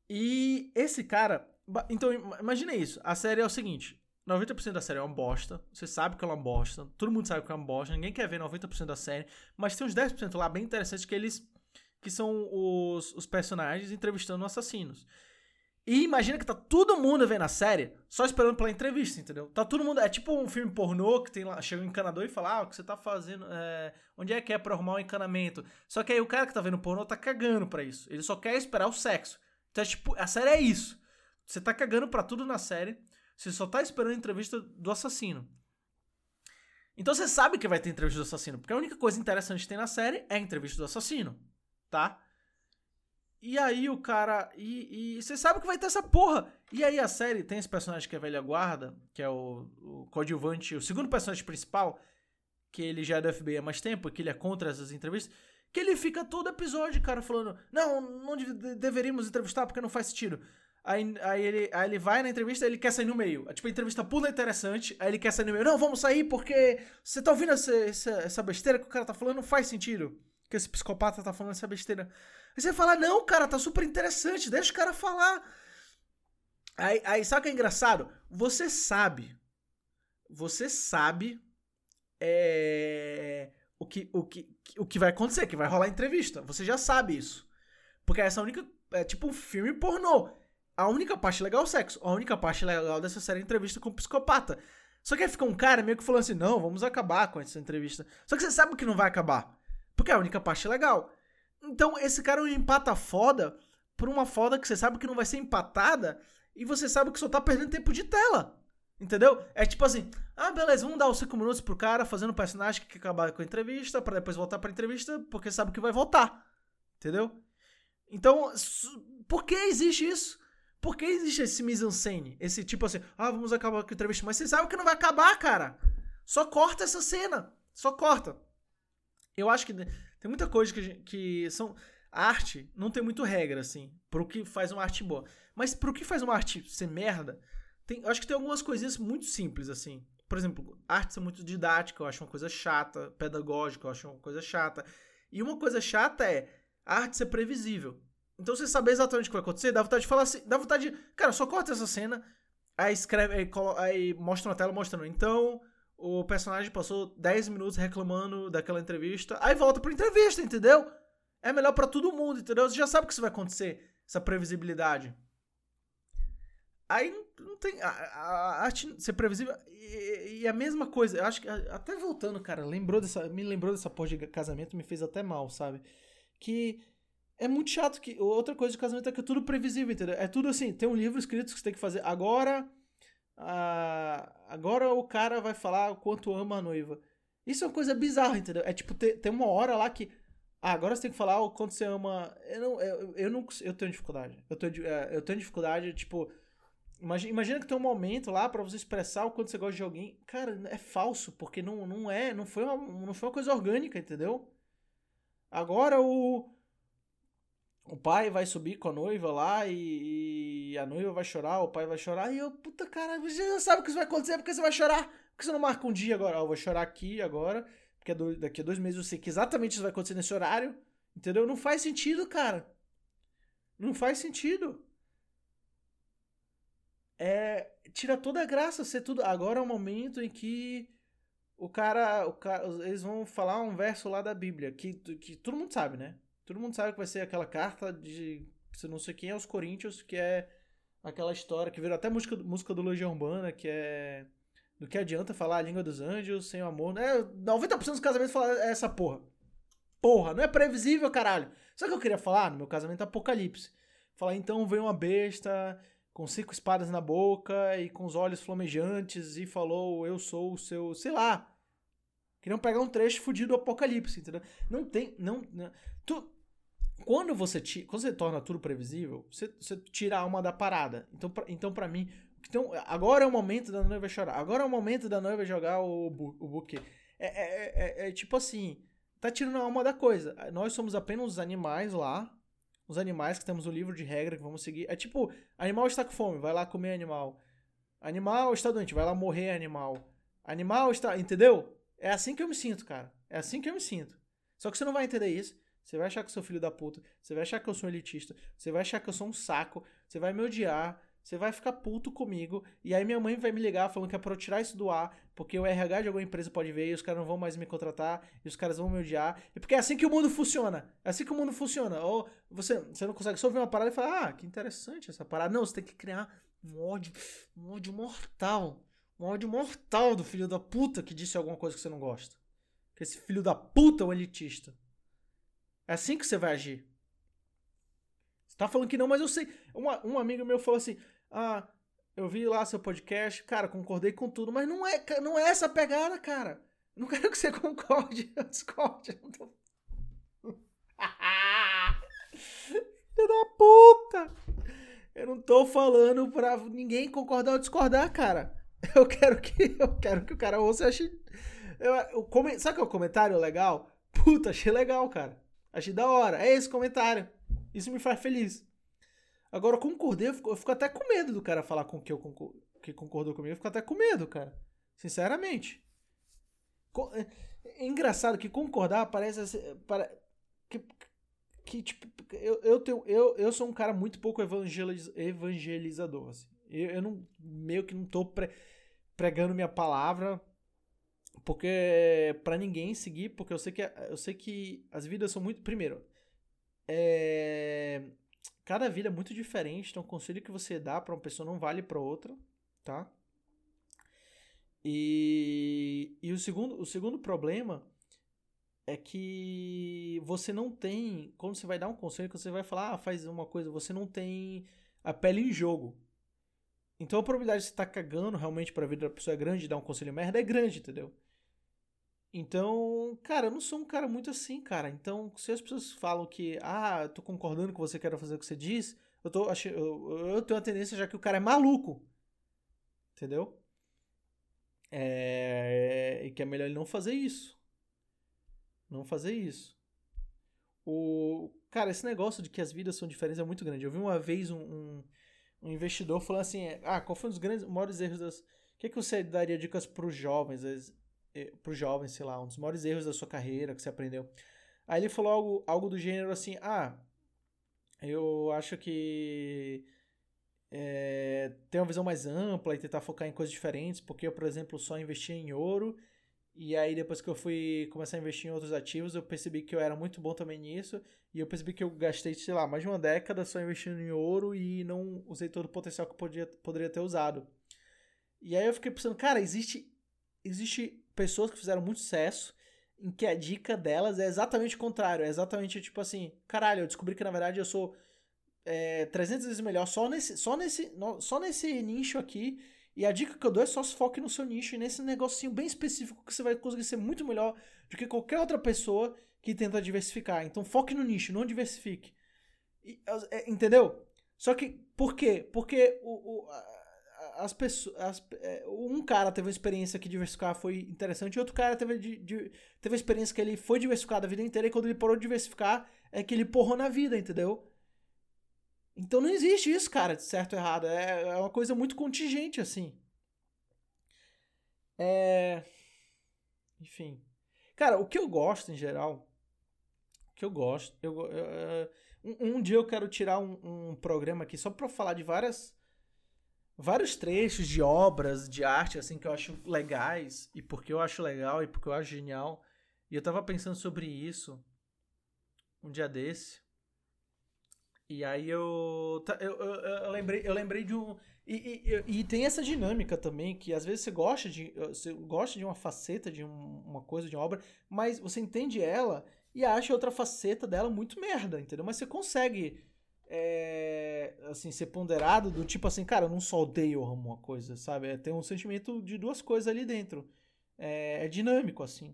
Speaker 1: E esse cara. Então, imagina isso. A série é o seguinte: 90% da série é uma bosta. Você sabe que é uma bosta. Todo mundo sabe que é uma bosta. Ninguém quer ver 90% da série. Mas tem uns 10% lá bem interessantes que eles. Que são os, os personagens entrevistando assassinos. E imagina que tá todo mundo vendo a série só esperando pela entrevista, entendeu? Tá todo mundo. É tipo um filme pornô que tem lá. Chega um encanador e fala: Ah, o que você tá fazendo? É, onde é que é pra arrumar o um encanamento? Só que aí o cara que tá vendo pornô tá cagando pra isso. Ele só quer esperar o sexo. Então, é tipo, a série é isso. Você tá cagando pra tudo na série. Você só tá esperando a entrevista do assassino. Então você sabe que vai ter entrevista do assassino. Porque a única coisa interessante que tem na série é a entrevista do assassino. Tá? E aí o cara. E, você sabe que vai ter essa porra. E aí a série tem esse personagem que é velha guarda, que é o, o coadjuvante, o segundo personagem principal, que ele já é do FBI há mais tempo, que ele é contra essas entrevistas. Que ele fica todo episódio, cara, falando: Não, não deveríamos entrevistar porque não faz sentido. Aí, aí, ele, aí ele vai na entrevista ele quer sair no meio. Tipo, a entrevista pula interessante, aí ele quer sair no meio. Não, vamos sair porque você tá ouvindo essa, essa, essa besteira que o cara tá falando, não faz sentido. Que esse psicopata tá falando essa besteira. Aí você fala, não, cara, tá super interessante, deixa o cara falar. Aí, aí sabe o que é engraçado? Você sabe. Você sabe. É o que, o, que, o que vai acontecer, que vai rolar entrevista. Você já sabe isso. Porque essa é única. É tipo um filme pornô. A única parte legal é o sexo. A única parte legal dessa série é entrevista com o psicopata. Só que aí fica um cara meio que falando assim: não, vamos acabar com essa entrevista. Só que você sabe que não vai acabar. Porque é a única parte legal. Então esse cara é um empata foda por uma foda que você sabe que não vai ser empatada e você sabe que só tá perdendo tempo de tela. Entendeu? É tipo assim, ah, beleza, vamos dar os 5 minutos pro cara fazendo um personagem que acabar com a entrevista, para depois voltar pra entrevista, porque sabe que vai voltar. Entendeu? Então, por que existe isso? Por que existe esse mise-en-scène? Esse tipo assim, ah, vamos acabar com a entrevista, mas você sabe que não vai acabar, cara. Só corta essa cena. Só corta. Eu acho que tem muita coisa que, que são. A arte não tem muito regra, assim, pro que faz uma arte boa. Mas pro que faz uma arte ser merda, tem, acho que tem algumas coisinhas muito simples, assim. por exemplo, arte é muito didática, eu acho uma coisa chata, pedagógica, eu acho uma coisa chata. E uma coisa chata é a arte ser previsível. Então você saber exatamente o que vai acontecer, dá vontade de falar assim, dá vontade de, cara, só corta essa cena, aí escreve, aí, aí mostra na tela mostrando. Então, o personagem passou 10 minutos reclamando daquela entrevista, aí volta pra entrevista, entendeu? É melhor para todo mundo, entendeu? Você já sabe o que isso vai acontecer, essa previsibilidade. Aí não, tem. A, a, arte ser previsível. E, e, a mesma coisa, eu acho que. Até voltando, cara, lembrou dessa, me lembrou dessa porra de casamento, me fez até mal, sabe? Que é muito chato que. Outra coisa de casamento é que é tudo previsível, entendeu? É tudo assim, tem um livro escrito que você tem que fazer. Agora ah, agora o cara vai falar o quanto ama a noiva. Isso é uma coisa bizarra, entendeu? É tipo, tem, tem uma hora lá que. Ah, agora você tem que falar o quanto você ama. Eu não. Eu, eu, não, eu tenho dificuldade. Eu tenho, é, eu tenho dificuldade, tipo. Imagina, imagina que tem um momento lá para você expressar o quanto você gosta de alguém. Cara, é falso, porque não, não é. Não foi, uma, não foi uma coisa orgânica, entendeu? Agora o o pai vai subir com a noiva lá e, e, a noiva vai chorar, o pai vai chorar, e eu, puta cara, você já sabe o que isso vai acontecer, porque você vai chorar? Por que você não marca um dia agora? eu vou chorar aqui agora, porque daqui a dois meses eu sei que exatamente isso vai acontecer nesse horário, entendeu? Não faz sentido, cara. Não faz sentido. É, tira toda a graça ser tudo. Agora é o momento em que o cara, o cara, eles vão falar um verso lá da Bíblia, que, que todo mundo sabe, né? Todo mundo sabe que vai ser aquela carta de não sei quem é os Corinthians, que é aquela história que virou até música, música do Legião Urbana, que é do que adianta falar a língua dos anjos sem o amor. É, 90% dos casamentos falam essa porra. Porra, não é previsível, caralho. Sabe o que eu queria falar no meu casamento Apocalipse? Falar, então veio uma besta com cinco espadas na boca e com os olhos flamejantes e falou, eu sou o seu, sei lá. Queriam pegar um trecho fudido do Apocalipse, entendeu? Não tem, não, não tu, quando você, ti, quando você torna tudo previsível, você, você tira a alma da parada. Então, pra, então para mim, então, agora é o momento da noiva chorar. Agora é o momento da noiva jogar o, o buquê. É, é, é, é, tipo assim, tá tirando a alma da coisa. Nós somos apenas os animais lá. Os animais que temos o livro de regra que vamos seguir. É tipo, animal está com fome, vai lá comer animal. Animal está doente, vai lá morrer animal. Animal está. Entendeu? É assim que eu me sinto, cara. É assim que eu me sinto. Só que você não vai entender isso. Você vai achar que eu sou filho da puta. Você vai achar que eu sou elitista. Você vai achar que eu sou um saco. Você vai me odiar. Você vai ficar puto comigo. E aí minha mãe vai me ligar falando que é pra eu tirar isso do ar. Porque o RH de alguma empresa pode ver e os caras não vão mais me contratar. E os caras vão me odiar. E porque é assim que o mundo funciona. É assim que o mundo funciona. Ou você, você não consegue só ouvir uma parada e falar: Ah, que interessante essa parada. Não, você tem que criar um ódio, um ódio mortal. Um ódio mortal do filho da puta que disse alguma coisa que você não gosta. Que esse filho da puta é um elitista. É assim que você vai agir. Você tá falando que não, mas eu sei. Uma, um amigo meu falou assim: Ah, eu vi lá seu podcast, cara, concordei com tudo, mas não é, não é essa pegada, cara. não quero que você concorde, eu discorde. Eu tô... Filho da puta! Eu não tô falando pra ninguém concordar ou discordar, cara. Eu quero que eu quero que o cara ouça e ache. Eu, eu, sabe qual é o comentário legal? Puta, achei legal, cara. Achei da hora. É esse comentário. Isso me faz feliz. Agora, concordei, eu fico, eu fico até com medo do cara falar com que, eu concor que concordou comigo. Eu fico até com medo, cara. Sinceramente. É, é engraçado que concordar parece. Assim, para, que, que, tipo, eu, eu, tenho, eu, eu sou um cara muito pouco evangeliz, evangelizador. Assim. Eu, eu não, meio que não tô pre, pregando minha palavra porque para ninguém seguir, porque eu sei que eu sei que as vidas são muito, primeiro, é, cada vida é muito diferente, então o conselho que você dá para uma pessoa não vale para outra, tá? E, e o segundo o segundo problema é que você não tem, quando você vai dar um conselho, que você vai falar, ah, faz uma coisa, você não tem a pele em jogo. Então a probabilidade de você estar tá cagando realmente para a vida da pessoa é grande, dar um conselho merda é grande, entendeu? Então, cara, eu não sou um cara muito assim, cara. Então, se as pessoas falam que, ah, eu tô concordando com você, quero fazer o que você diz, eu, tô, eu, eu tenho a tendência já que o cara é maluco. Entendeu? É, e que é melhor ele não fazer isso. Não fazer isso. O, cara, esse negócio de que as vidas são diferentes é muito grande. Eu vi uma vez um, um, um investidor falando assim: ah, qual foi um dos grandes, maiores erros das, que, que você daria dicas para os jovens, para os jovens, sei lá, um dos maiores erros da sua carreira que você aprendeu? Aí ele falou algo, algo do gênero assim, ah, eu acho que é, ter uma visão mais ampla e tentar focar em coisas diferentes, porque eu, por exemplo, só investia em ouro e aí, depois que eu fui começar a investir em outros ativos, eu percebi que eu era muito bom também nisso. E eu percebi que eu gastei, sei lá, mais de uma década só investindo em ouro e não usei todo o potencial que eu podia, poderia ter usado. E aí eu fiquei pensando, cara, existe, existe pessoas que fizeram muito sucesso em que a dica delas é exatamente o contrário. É exatamente tipo assim, caralho, eu descobri que na verdade eu sou é, 300 vezes melhor só nesse, só nesse, só nesse nicho aqui e a dica que eu dou é só se foque no seu nicho e nesse negocinho bem específico que você vai conseguir ser muito melhor do que qualquer outra pessoa que tenta diversificar. Então foque no nicho, não diversifique. E, é, entendeu? Só que, por quê? Porque o, o as pessoas. As, é, um cara teve uma experiência que diversificar foi interessante, e outro cara teve, de, de, teve a experiência que ele foi diversificado a vida inteira, e quando ele parou de diversificar, é que ele porrou na vida, entendeu? Então não existe isso, cara, de certo ou errado. É, é uma coisa muito contingente, assim. É. Enfim. Cara, o que eu gosto em geral. O que eu gosto. Eu, eu, eu um, um, dia eu quero tirar um, um programa aqui só pra falar de várias. Vários trechos de obras de arte, assim, que eu acho legais. E porque eu acho legal e porque eu acho genial. E eu tava pensando sobre isso um dia desse. E aí eu, eu, eu, eu, lembrei, eu lembrei de um. E, e, e, tem essa dinâmica também, que às vezes você gosta de, você gosta de uma faceta de um, uma coisa, de uma obra, mas você entende ela e acha outra faceta dela muito merda, entendeu? Mas você consegue é, assim, ser ponderado do tipo assim, cara, eu não só odeio uma coisa, sabe? É, tem um sentimento de duas coisas ali dentro. É, é dinâmico, assim.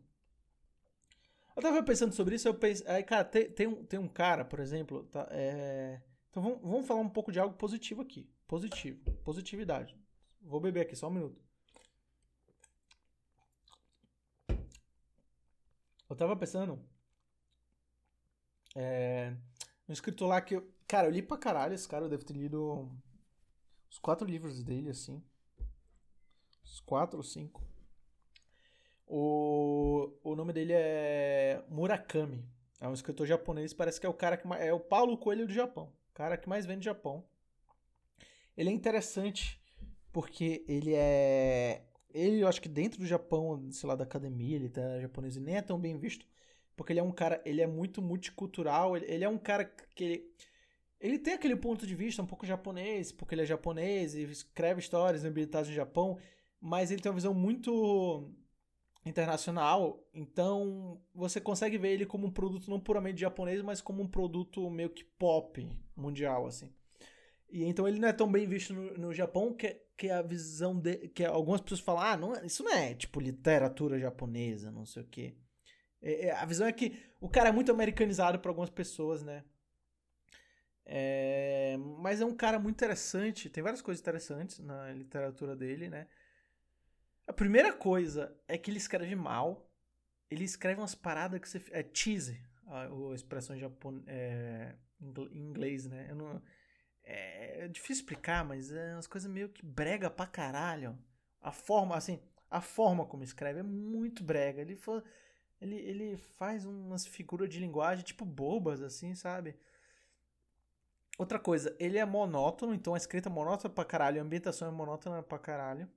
Speaker 1: Eu tava pensando sobre isso, eu pensei. Aí, cara, tem, tem, um, tem um cara, por exemplo. Tá, é... Então vamos, vamos falar um pouco de algo positivo aqui. Positivo. Positividade. Vou beber aqui, só um minuto. Eu tava pensando. É, um escritor lá que eu. Cara, eu li pra caralho esse cara, eu devo ter lido os quatro livros dele, assim. Os quatro ou cinco. O, o nome dele é Murakami. É um escritor japonês, parece que é o cara que é o Paulo Coelho do Japão, o cara que mais vem do Japão. Ele é interessante porque ele é ele, eu acho que dentro do Japão, sei lá, da academia, ele tá japonês e nem é tão bem visto, porque ele é um cara, ele é muito multicultural, ele, ele é um cara que ele, ele tem aquele ponto de vista um pouco japonês, porque ele é japonês e escreve histórias ambientadas no Japão, mas ele tem uma visão muito internacional, então você consegue ver ele como um produto não puramente japonês, mas como um produto meio que pop mundial, assim. E então ele não é tão bem visto no, no Japão que, que a visão de que algumas pessoas falam, ah, não, é, isso não é tipo literatura japonesa, não sei o quê. É, é, a visão é que o cara é muito americanizado para algumas pessoas, né? É, mas é um cara muito interessante, tem várias coisas interessantes na literatura dele, né? A primeira coisa é que ele escreve mal. Ele escreve umas paradas que você. É cheese, a, a expressão em, Japon, é, em inglês, né? Não, é, é, difícil explicar, mas é umas coisas meio que brega pra caralho. A forma, assim, a forma como escreve é muito brega. Ele, ele, ele faz umas figuras de linguagem tipo bobas, assim, sabe? Outra coisa, ele é monótono, então a escrita é monótona pra caralho, a ambientação é monótona pra caralho.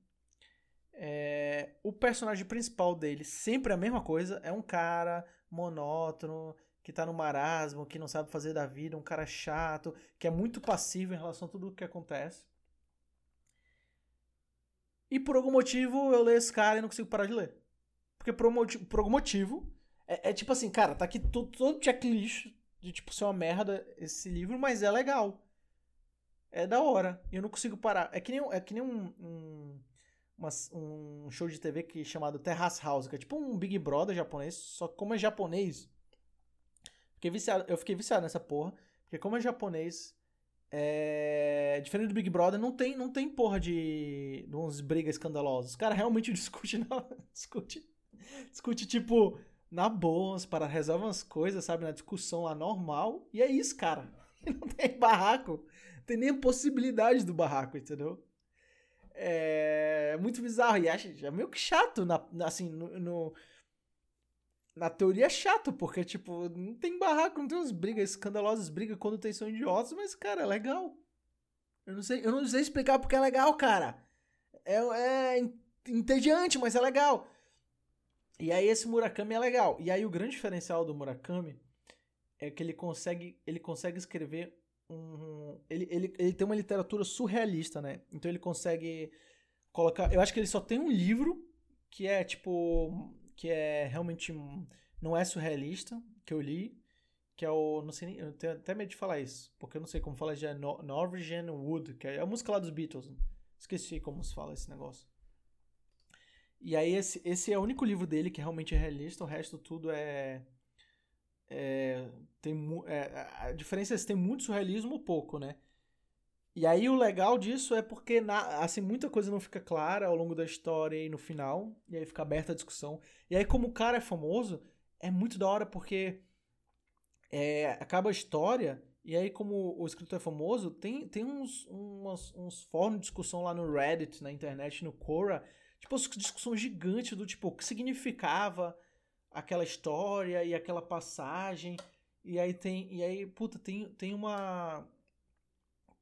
Speaker 1: É, o personagem principal dele sempre a mesma coisa, é um cara monótono, que tá no marasmo, que não sabe fazer da vida, um cara chato, que é muito passivo em relação a tudo o que acontece. E por algum motivo eu leio esse cara e não consigo parar de ler. Porque por, um por algum motivo, é, é, tipo assim, cara, tá aqui todo, todo checklist de tipo ser uma merda esse livro, mas é legal. É da hora. E eu não consigo parar. É que nem, é que nem um, um uma, um show de TV que chamado Terrace House, que é tipo um Big Brother japonês, só que como é japonês. Fiquei viciado, eu fiquei viciado nessa porra, porque como é japonês, é, diferente do Big Brother, não tem, não tem porra de, de uns brigas escandalosas. Os caras realmente discute, não, discute, discute tipo na boa, para resolver umas coisas, sabe, na discussão lá normal, e é isso, cara. Não tem barraco, não tem nem possibilidade do barraco, entendeu? É muito bizarro. E acho é meio que chato, na, assim, no, no na teoria é chato, porque, tipo, não tem barraco, não tem umas brigas escandalosas, brigas quando tem são idiotas, mas, cara, é legal. Eu não sei, eu não sei explicar porque é legal, cara. É, é entediante, mas é legal. E aí esse Murakami é legal. E aí o grande diferencial do Murakami é que ele consegue, ele consegue escrever um, ele, ele, ele tem uma literatura surrealista, né? Então ele consegue colocar, eu acho que ele só tem um livro que é tipo que é realmente não é surrealista que eu li, que é o não sei nem, eu tenho até medo de falar isso, porque eu não sei como fala já é Norwegian Wood, que é a música lá dos Beatles. Né? Esqueci como se fala esse negócio. E aí esse, esse é o único livro dele que realmente é realista, o resto tudo é... é tem, é, a diferença é se tem muito surrealismo ou pouco, né? E aí o legal disso é porque na, assim muita coisa não fica clara ao longo da história e no final, e aí fica aberta a discussão. E aí como o cara é famoso, é muito da hora porque é, acaba a história e aí como o escritor é famoso, tem, tem uns, umas, uns fóruns de discussão lá no Reddit, na internet, no Quora, tipo, discussão gigante do tipo, o que significava aquela história e aquela passagem. E aí tem. E aí, puta, tem, tem uma.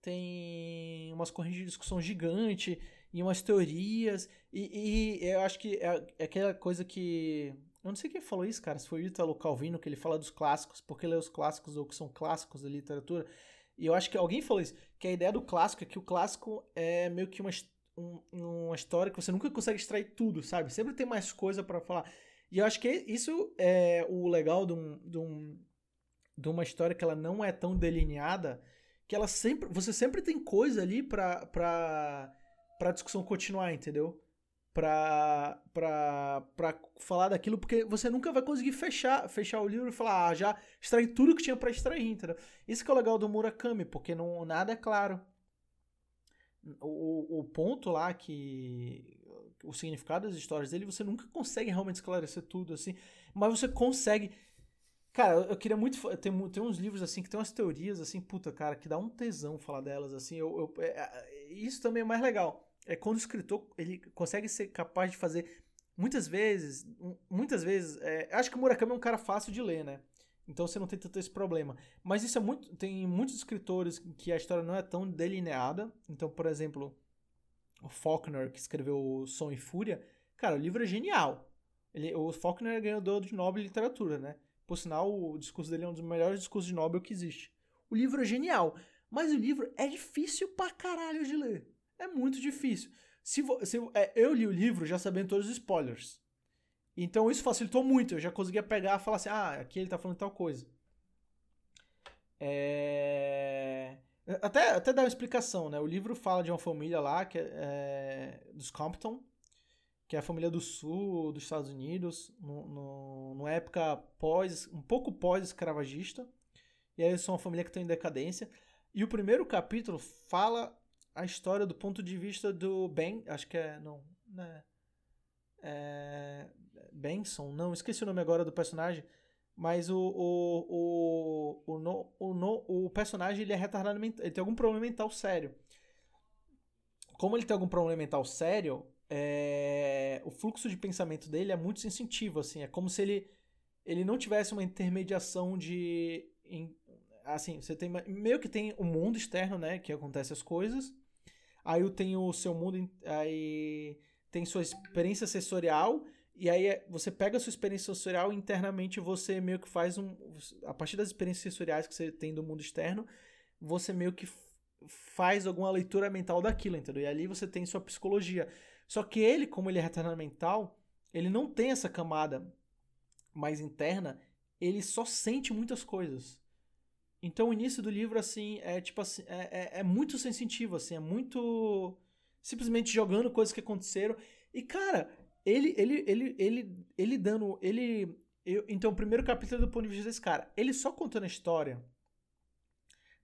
Speaker 1: Tem umas correntes de discussão gigante e umas teorias. E, e eu acho que é, é, aquela coisa que. Eu não sei quem falou isso, cara. Se foi o Italo Calvino, que ele fala dos clássicos, porque lê os clássicos ou que são clássicos da literatura. E eu acho que alguém falou isso, que a ideia do clássico é que o clássico é meio que uma um, uma história que você nunca consegue extrair tudo, sabe? Sempre tem mais coisa para falar. E eu acho que isso é o legal de, um, de, um, de uma história que ela não é tão delineada, que ela sempre, você sempre tem coisa ali pra, pra, pra discussão continuar, entendeu? Pra, pra, pra falar daquilo, porque você nunca vai conseguir fechar, fechar o livro e falar, ah, já extraí tudo que tinha para extrair, entendeu? Isso que é o legal do Murakami, porque não, nada é claro o, o ponto lá que o significado das histórias dele, você nunca consegue realmente esclarecer tudo assim, mas você consegue. Cara, eu queria muito. Tem, tem uns livros assim que tem umas teorias assim, puta, cara, que dá um tesão falar delas assim. Eu, eu é, é, isso também é mais legal. É quando o escritor ele consegue ser capaz de fazer. Muitas vezes, muitas vezes, é, acho que o Murakami é um cara fácil de ler, né? Então você não tem tanto esse problema. Mas isso é muito. Tem muitos escritores que a história não é tão delineada. Então, por exemplo, o Faulkner, que escreveu Som e Fúria, cara, o livro é genial. Ele, o Faulkner é ganhador de Nobel de Literatura, né? Por sinal, o discurso dele é um dos melhores discursos de Nobel que existe. O livro é genial, mas o livro é difícil pra caralho de ler. É muito difícil. Se, se é, eu li o livro já sabendo todos os spoilers. Então isso facilitou muito. Eu já conseguia pegar e falar assim: ah, aqui ele tá falando tal coisa. É... Até, até dar uma explicação, né? O livro fala de uma família lá, que é, é dos Compton, que é a família do sul dos Estados Unidos, no, no, numa época pós, um pouco pós-escravagista. E aí eles são uma família que está em decadência. E o primeiro capítulo fala a história do ponto de vista do Ben, acho que é, não, né? É, Benson, não, esqueci o nome agora do personagem, mas o, o, o, o, no, o, no, o personagem ele é retardado mental, ele tem algum problema mental sério. Como ele tem algum problema mental sério, é, o fluxo de pensamento dele é muito sensitivo, assim, é como se ele, ele não tivesse uma intermediação de... Em, assim, você tem meio que tem o mundo externo, né, que acontece as coisas, aí tem o seu mundo, aí tem sua experiência sensorial e aí é, você pega a sua experiência sensorial e internamente você meio que faz um. A partir das experiências sensoriais que você tem do mundo externo, você meio que faz alguma leitura mental daquilo, entendeu? E ali você tem sua psicologia. Só que ele, como ele é retardado mental, ele não tem essa camada mais interna, ele só sente muitas coisas. Então o início do livro, assim, é tipo assim, é, é, é muito sensitivo, assim, é muito. Simplesmente jogando coisas que aconteceram. E, cara, ele, ele, ele, ele, ele dando. Ele. Eu, então, o primeiro capítulo é do ponto de vista desse cara. Ele só contando a história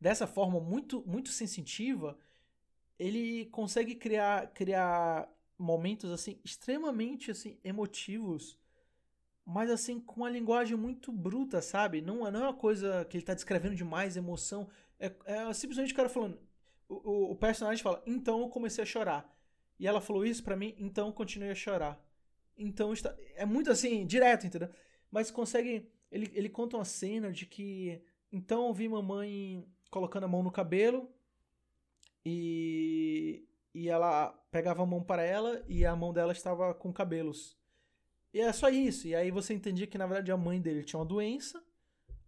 Speaker 1: dessa forma muito, muito sensitiva, ele consegue criar, criar momentos assim extremamente assim emotivos, mas assim com uma linguagem muito bruta, sabe? Não, não é uma coisa que ele está descrevendo demais emoção. É, é simplesmente o cara falando. O, o, o personagem fala, então eu comecei a chorar. e ela falou isso para mim, então continuei a chorar. Então está, é muito assim, direto, entendeu? Mas consegue. Ele, ele conta uma cena de que. Então eu vi mamãe colocando a mão no cabelo e, e ela pegava a mão para ela e a mão dela estava com cabelos. E é só isso. E aí você entendia que na verdade a mãe dele tinha uma doença,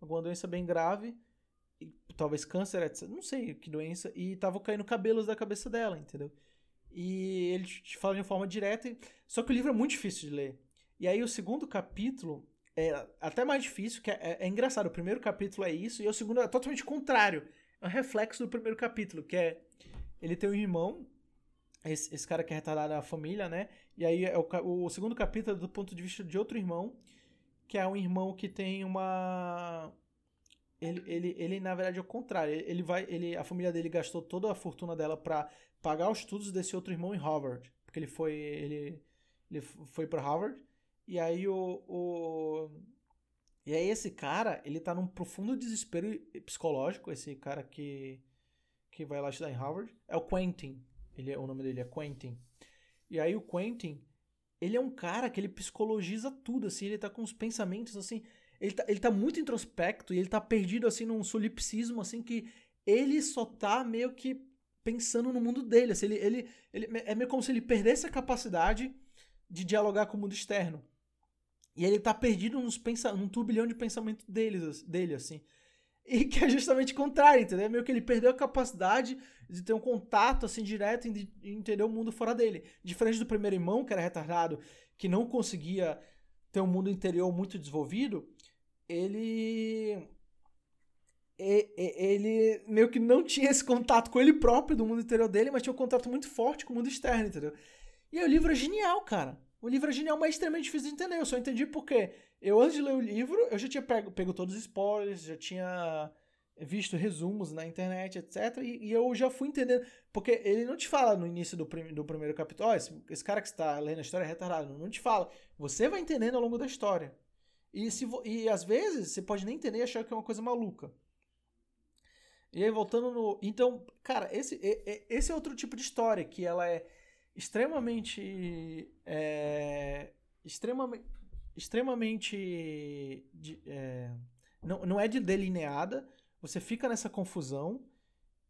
Speaker 1: alguma doença bem grave, e, talvez câncer, etc. Não sei que doença, e estavam caindo cabelos da cabeça dela, entendeu? E ele te fala de forma direta. Só que o livro é muito difícil de ler. E aí o segundo capítulo é até mais difícil, que é, é, é engraçado. O primeiro capítulo é isso, e o segundo é totalmente contrário. É um reflexo do primeiro capítulo, que é. Ele tem um irmão, esse, esse cara que é retardado da família, né? E aí é o, o segundo capítulo é do ponto de vista de outro irmão, que é um irmão que tem uma. Ele, ele, ele na verdade, é o contrário. Ele vai, ele, a família dele gastou toda a fortuna dela para pagar os estudos desse outro irmão em Harvard. Porque ele foi, ele, ele foi para Harvard. E aí o, o. E aí esse cara, ele tá num profundo desespero psicológico, esse cara que, que vai lá estudar em Harvard. É o Quentin. Ele, é, o nome dele é Quentin. E aí o Quentin, ele é um cara que ele psicologiza tudo, assim, ele tá com uns pensamentos, assim, ele tá, ele tá muito introspecto e ele tá perdido, assim, num solipsismo, assim, que ele só tá meio que pensando no mundo dele. Assim, ele, ele, ele, é meio como se ele perdesse a capacidade de dialogar com o mundo externo. E ele tá perdido nos pensa num turbilhão de pensamento deles, dele, assim. E que é justamente o contrário, entendeu? É meio que ele perdeu a capacidade de ter um contato, assim, direto e de entender o mundo fora dele. Diferente do primeiro irmão, que era retardado, que não conseguia ter um mundo interior muito desenvolvido, ele ele meio que não tinha esse contato com ele próprio do mundo interior dele, mas tinha um contato muito forte com o mundo externo, entendeu? E aí, o livro é genial, cara. O livro é genial, mas é extremamente difícil de entender. Eu só entendi porque eu, antes de ler o livro, eu já tinha pego, pego todos os spoilers, já tinha visto resumos na internet, etc. E, e, eu já fui entendendo. Porque ele não te fala no início do, prim, do primeiro capítulo, oh, esse, esse, cara que está lendo a história é retardado. Não te fala. Você vai entendendo ao longo da história. E, se, e às vezes você pode nem entender e achar que é uma coisa maluca. E aí, voltando no. Então, cara, esse, esse é outro tipo de história que ela é extremamente. É, extremamente. Extremamente. De, é, não, não é de delineada. Você fica nessa confusão.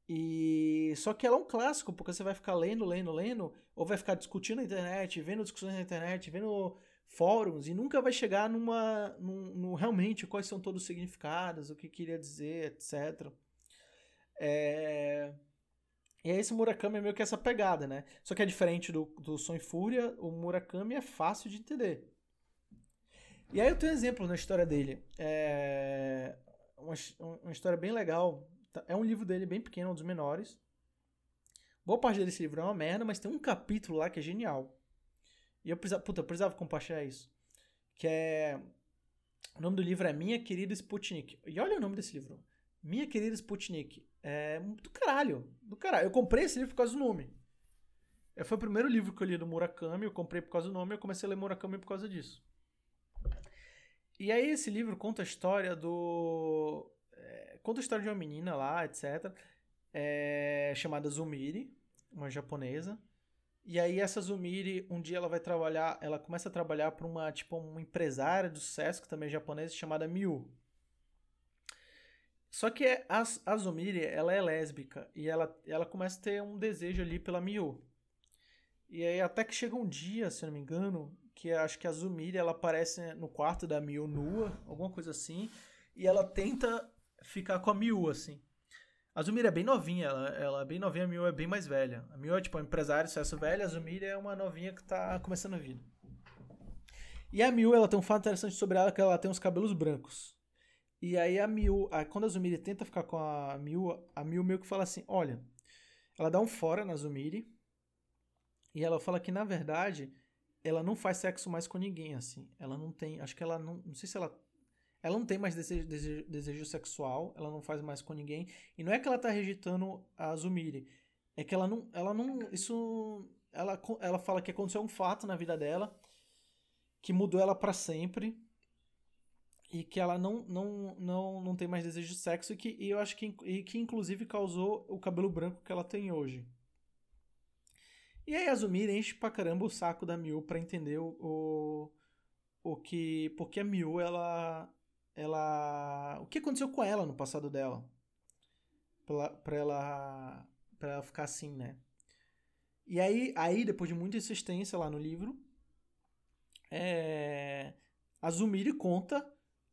Speaker 1: E só que ela é um clássico, porque você vai ficar lendo, lendo, lendo, ou vai ficar discutindo na internet, vendo discussões na internet, vendo fóruns, e nunca vai chegar numa. no no realmente quais são todos os significados, o que queria dizer, etc. É... E aí esse Murakami é meio que essa pegada, né? Só que é diferente do, do Som e Fúria, o Murakami é fácil de entender. E aí eu tenho um exemplo na história dele. É uma, uma história bem legal. Tá, é um livro dele bem pequeno, um dos menores. Boa parte desse livro é uma merda, mas tem um capítulo lá que é genial. E eu precisava, puta, eu precisava compartilhar isso. Que é. O nome do livro é Minha Querida Sputnik. E olha o nome desse livro. Minha Querida Sputnik. É do caralho. Do caralho. Eu comprei esse livro por causa do nome. É, foi o primeiro livro que eu li do Murakami, eu comprei por causa do nome e eu comecei a ler Murakami por causa disso. E aí esse livro conta a história do... É, conta a história de uma menina lá, etc. É, chamada Zumiri, uma japonesa. E aí essa Zumiri, um dia ela vai trabalhar, ela começa a trabalhar para uma, tipo, uma empresária de sucesso, que também é japonesa, chamada Miu. Só que a, a Zumiri, ela é lésbica e ela, ela começa a ter um desejo ali pela Miu. E aí até que chega um dia, se não me engano, que acho que a Zumiri ela aparece no quarto da Miu nua, alguma coisa assim, e ela tenta ficar com a Miu, assim. A Zumiri é bem novinha, ela, ela é bem novinha, a Miu é bem mais velha. A Miu é tipo um empresário, sucesso velho, a Zumiri é uma novinha que tá começando a vida. E a Miu, ela tem um fato interessante sobre ela, que ela tem os cabelos brancos. E aí a Miu, a, quando a Zumiri tenta ficar com a Miu, a Miu meio que fala assim, olha, ela dá um fora na Zumiri, e ela fala que, na verdade, ela não faz sexo mais com ninguém, assim. Ela não tem, acho que ela não, não sei se ela ela não tem mais desejo, desejo, desejo, sexual, ela não faz mais com ninguém. E não é que ela tá rejeitando a Zumiri, é que ela não, ela não, isso, ela, ela fala que aconteceu um fato na vida dela que mudou ela para sempre e que ela não, não, não, não tem mais desejo de sexo e que e eu acho que, e que inclusive causou o cabelo branco que ela tem hoje. E aí Azumir enche pra caramba o saco da Miu pra entender o, o, o que. Porque a Miu, ela. Ela. O que aconteceu com ela no passado dela? Pra, pra ela. Pra ela ficar assim, né? E aí, aí, depois de muita insistência lá no livro, é, a Zumiri conta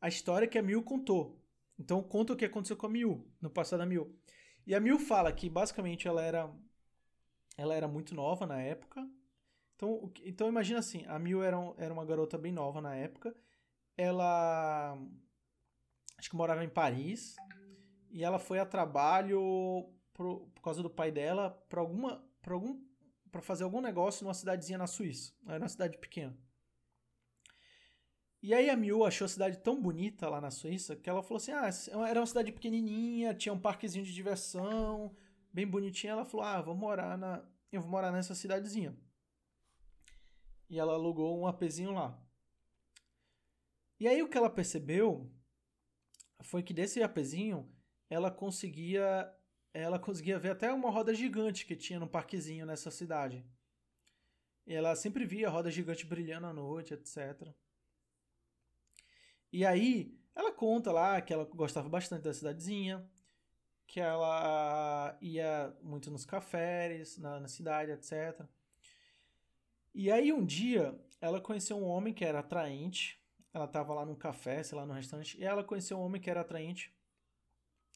Speaker 1: a história que a Miu contou. Então conta o que aconteceu com a Miu, no passado da Miu. E a Miu fala que basicamente ela era ela era muito nova na época. Então, então imagina assim, a Miu era, um, era uma garota bem nova na época. Ela acho que morava em Paris e ela foi a trabalho por, por causa do pai dela para alguma para algum para fazer algum negócio numa cidadezinha na Suíça. Era uma cidade pequena. E aí a Miu achou a cidade tão bonita lá na Suíça que ela falou assim: ah, era uma cidade pequenininha, tinha um parquezinho de diversão, bem bonitinha. Ela falou: ah, vou morar na, eu vou morar nessa cidadezinha. E ela alugou um apezinho lá. E aí o que ela percebeu foi que desse apezinho ela conseguia ela conseguia ver até uma roda gigante que tinha no parquezinho nessa cidade. E ela sempre via a roda gigante brilhando à noite, etc. E aí, ela conta lá que ela gostava bastante da cidadezinha, que ela ia muito nos cafés, na, na cidade, etc. E aí, um dia, ela conheceu um homem que era atraente. Ela estava lá num café, sei lá, no restaurante, e ela conheceu um homem que era atraente.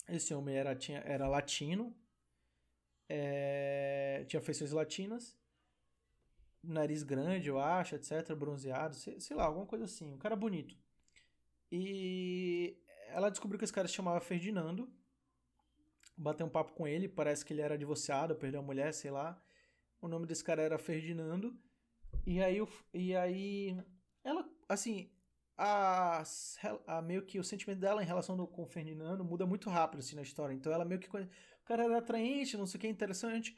Speaker 1: Esse homem era, tinha, era latino, é, tinha feições latinas, nariz grande, eu acho, etc., bronzeado, sei, sei lá, alguma coisa assim. Um cara bonito. E ela descobriu que esse cara se chamava Ferdinando. Bateu um papo com ele, parece que ele era divorciado, perdeu a mulher, sei lá. O nome desse cara era Ferdinando. E aí, e aí ela, assim, a, a, meio que o sentimento dela em relação do, com o Ferdinando muda muito rápido assim na história. Então ela meio que o cara era atraente, não sei o que interessante,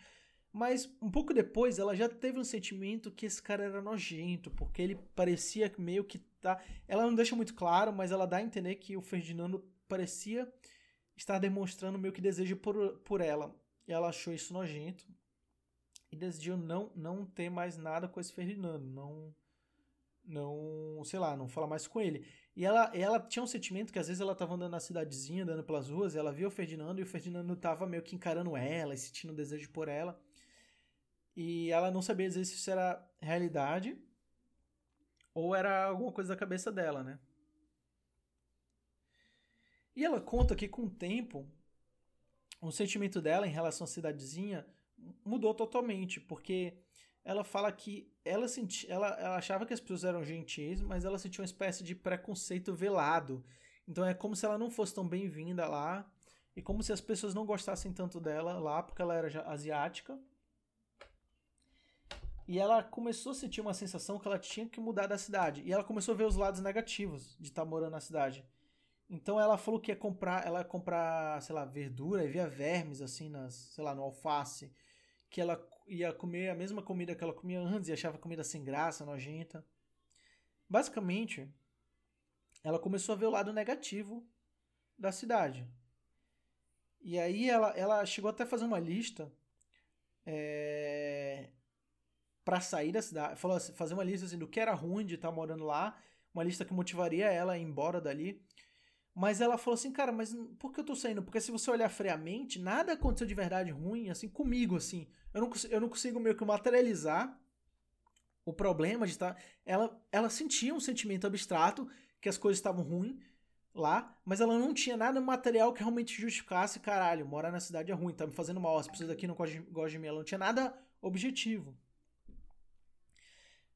Speaker 1: mas um pouco depois ela já teve um sentimento que esse cara era nojento, porque ele parecia meio que tá. Ela não deixa muito claro, mas ela dá a entender que o Ferdinando parecia estar demonstrando meio que desejo por, por ela. E ela achou isso nojento e decidiu não não ter mais nada com esse Ferdinando, não não, sei lá, não falar mais com ele. E ela, ela tinha um sentimento que às vezes ela tava andando na cidadezinha, andando pelas ruas, ela via o Ferdinando e o Ferdinando tava meio que encarando ela e sentindo desejo por ela. E ela não sabia dizer se isso era realidade ou era alguma coisa da cabeça dela, né? E ela conta que com o tempo, o sentimento dela em relação à cidadezinha mudou totalmente, porque ela fala que ela, senti, ela, ela achava que as pessoas eram gentis, mas ela sentia uma espécie de preconceito velado. Então é como se ela não fosse tão bem-vinda lá, e como se as pessoas não gostassem tanto dela lá, porque ela era asiática. E ela começou a sentir uma sensação que ela tinha que mudar da cidade. E ela começou a ver os lados negativos de estar morando na cidade. Então ela falou que ia comprar, ela ia comprar, sei lá, verdura e via vermes assim nas, sei lá, no alface, que ela ia comer a mesma comida que ela comia antes e achava comida sem graça, nojenta. Basicamente, ela começou a ver o lado negativo da cidade. E aí ela, ela chegou até a fazer uma lista é, para sair da cidade, falou assim, fazer uma lista assim, do que era ruim de estar tá morando lá, uma lista que motivaria ela a ir embora dali. Mas ela falou assim, cara, mas por que eu tô saindo? Porque se você olhar friamente, nada aconteceu de verdade ruim, assim, comigo, assim. Eu não, eu não consigo meio que materializar o problema de estar. Ela, ela sentia um sentimento abstrato que as coisas estavam ruins lá, mas ela não tinha nada material que realmente justificasse, caralho, morar na cidade é ruim, tá me fazendo mal, as pessoas daqui não gostam de mim. Ela não tinha nada objetivo.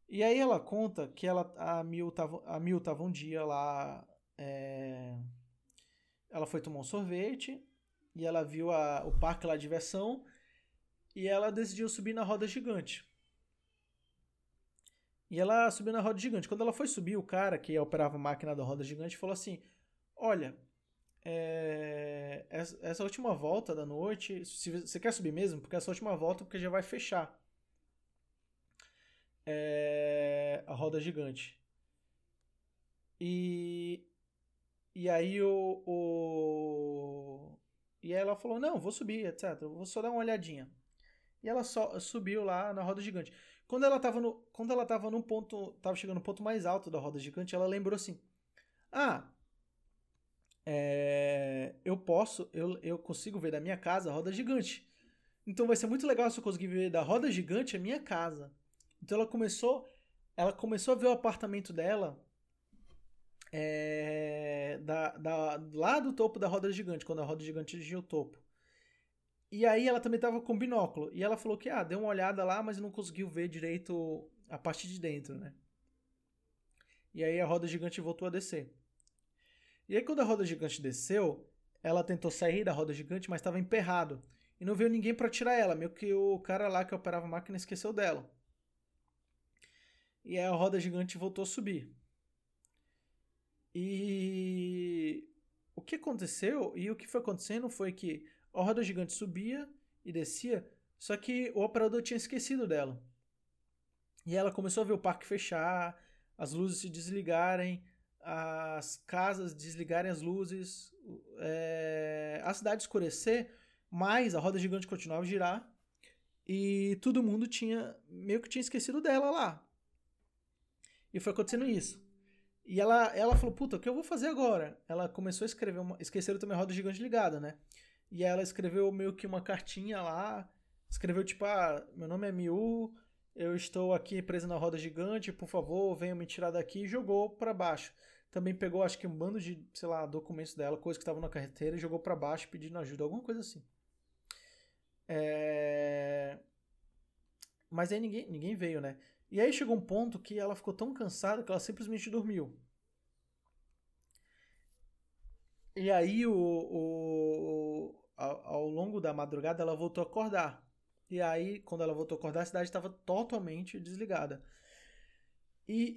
Speaker 1: E aí ela conta que ela, a Mil tava, a Mil tava um dia lá. É... Ela foi tomar um sorvete e ela viu a, o parque lá de diversão e ela decidiu subir na roda gigante. E ela subiu na roda gigante. Quando ela foi subir, o cara que operava a máquina da roda gigante falou assim: Olha, é, essa última volta da noite, se você quer subir mesmo, porque essa última volta porque já vai fechar é, a roda gigante. E, e aí o, o. E aí ela falou: Não, vou subir, etc. Vou só dar uma olhadinha. E ela só subiu lá na roda gigante. Quando ela tava no, quando ela tava num ponto, tava chegando no ponto mais alto da roda gigante, ela lembrou assim: "Ah, é, eu posso, eu, eu consigo ver da minha casa a roda gigante. Então vai ser muito legal se eu conseguir ver da roda gigante a minha casa. Então ela começou, ela começou a ver o apartamento dela é, da, da, lá do topo da roda gigante, quando a roda gigante atingiu o topo. E aí ela também estava com binóculo. E ela falou que ah, deu uma olhada lá, mas não conseguiu ver direito a parte de dentro, né? E aí a roda gigante voltou a descer. E aí quando a roda gigante desceu, ela tentou sair da roda gigante, mas estava emperrado. E não veio ninguém para tirar ela, meio que o cara lá que operava a máquina esqueceu dela. E a roda gigante voltou a subir. E o que aconteceu e o que foi acontecendo foi que a roda gigante subia e descia, só que o operador tinha esquecido dela. E ela começou a ver o parque fechar, as luzes se desligarem, as casas desligarem as luzes, é, a cidade escurecer, mas a roda gigante continuava a girar e todo mundo tinha meio que tinha esquecido dela lá. E foi acontecendo isso. E ela, ela falou, puta, o que eu vou fazer agora? Ela começou a escrever, uma, esqueceram também a roda gigante ligada, né? E ela escreveu meio que uma cartinha lá, escreveu tipo, ah, meu nome é Miu, eu estou aqui preso na roda gigante, por favor, venham me tirar daqui, e jogou para baixo. Também pegou, acho que um bando de, sei lá, documentos dela, coisas que estavam na carreteira, e jogou para baixo pedindo ajuda, alguma coisa assim. É... Mas aí ninguém, ninguém veio, né? E aí chegou um ponto que ela ficou tão cansada que ela simplesmente dormiu. E aí, o, o, ao, ao longo da madrugada, ela voltou a acordar. E aí, quando ela voltou a acordar, a cidade estava totalmente desligada. E,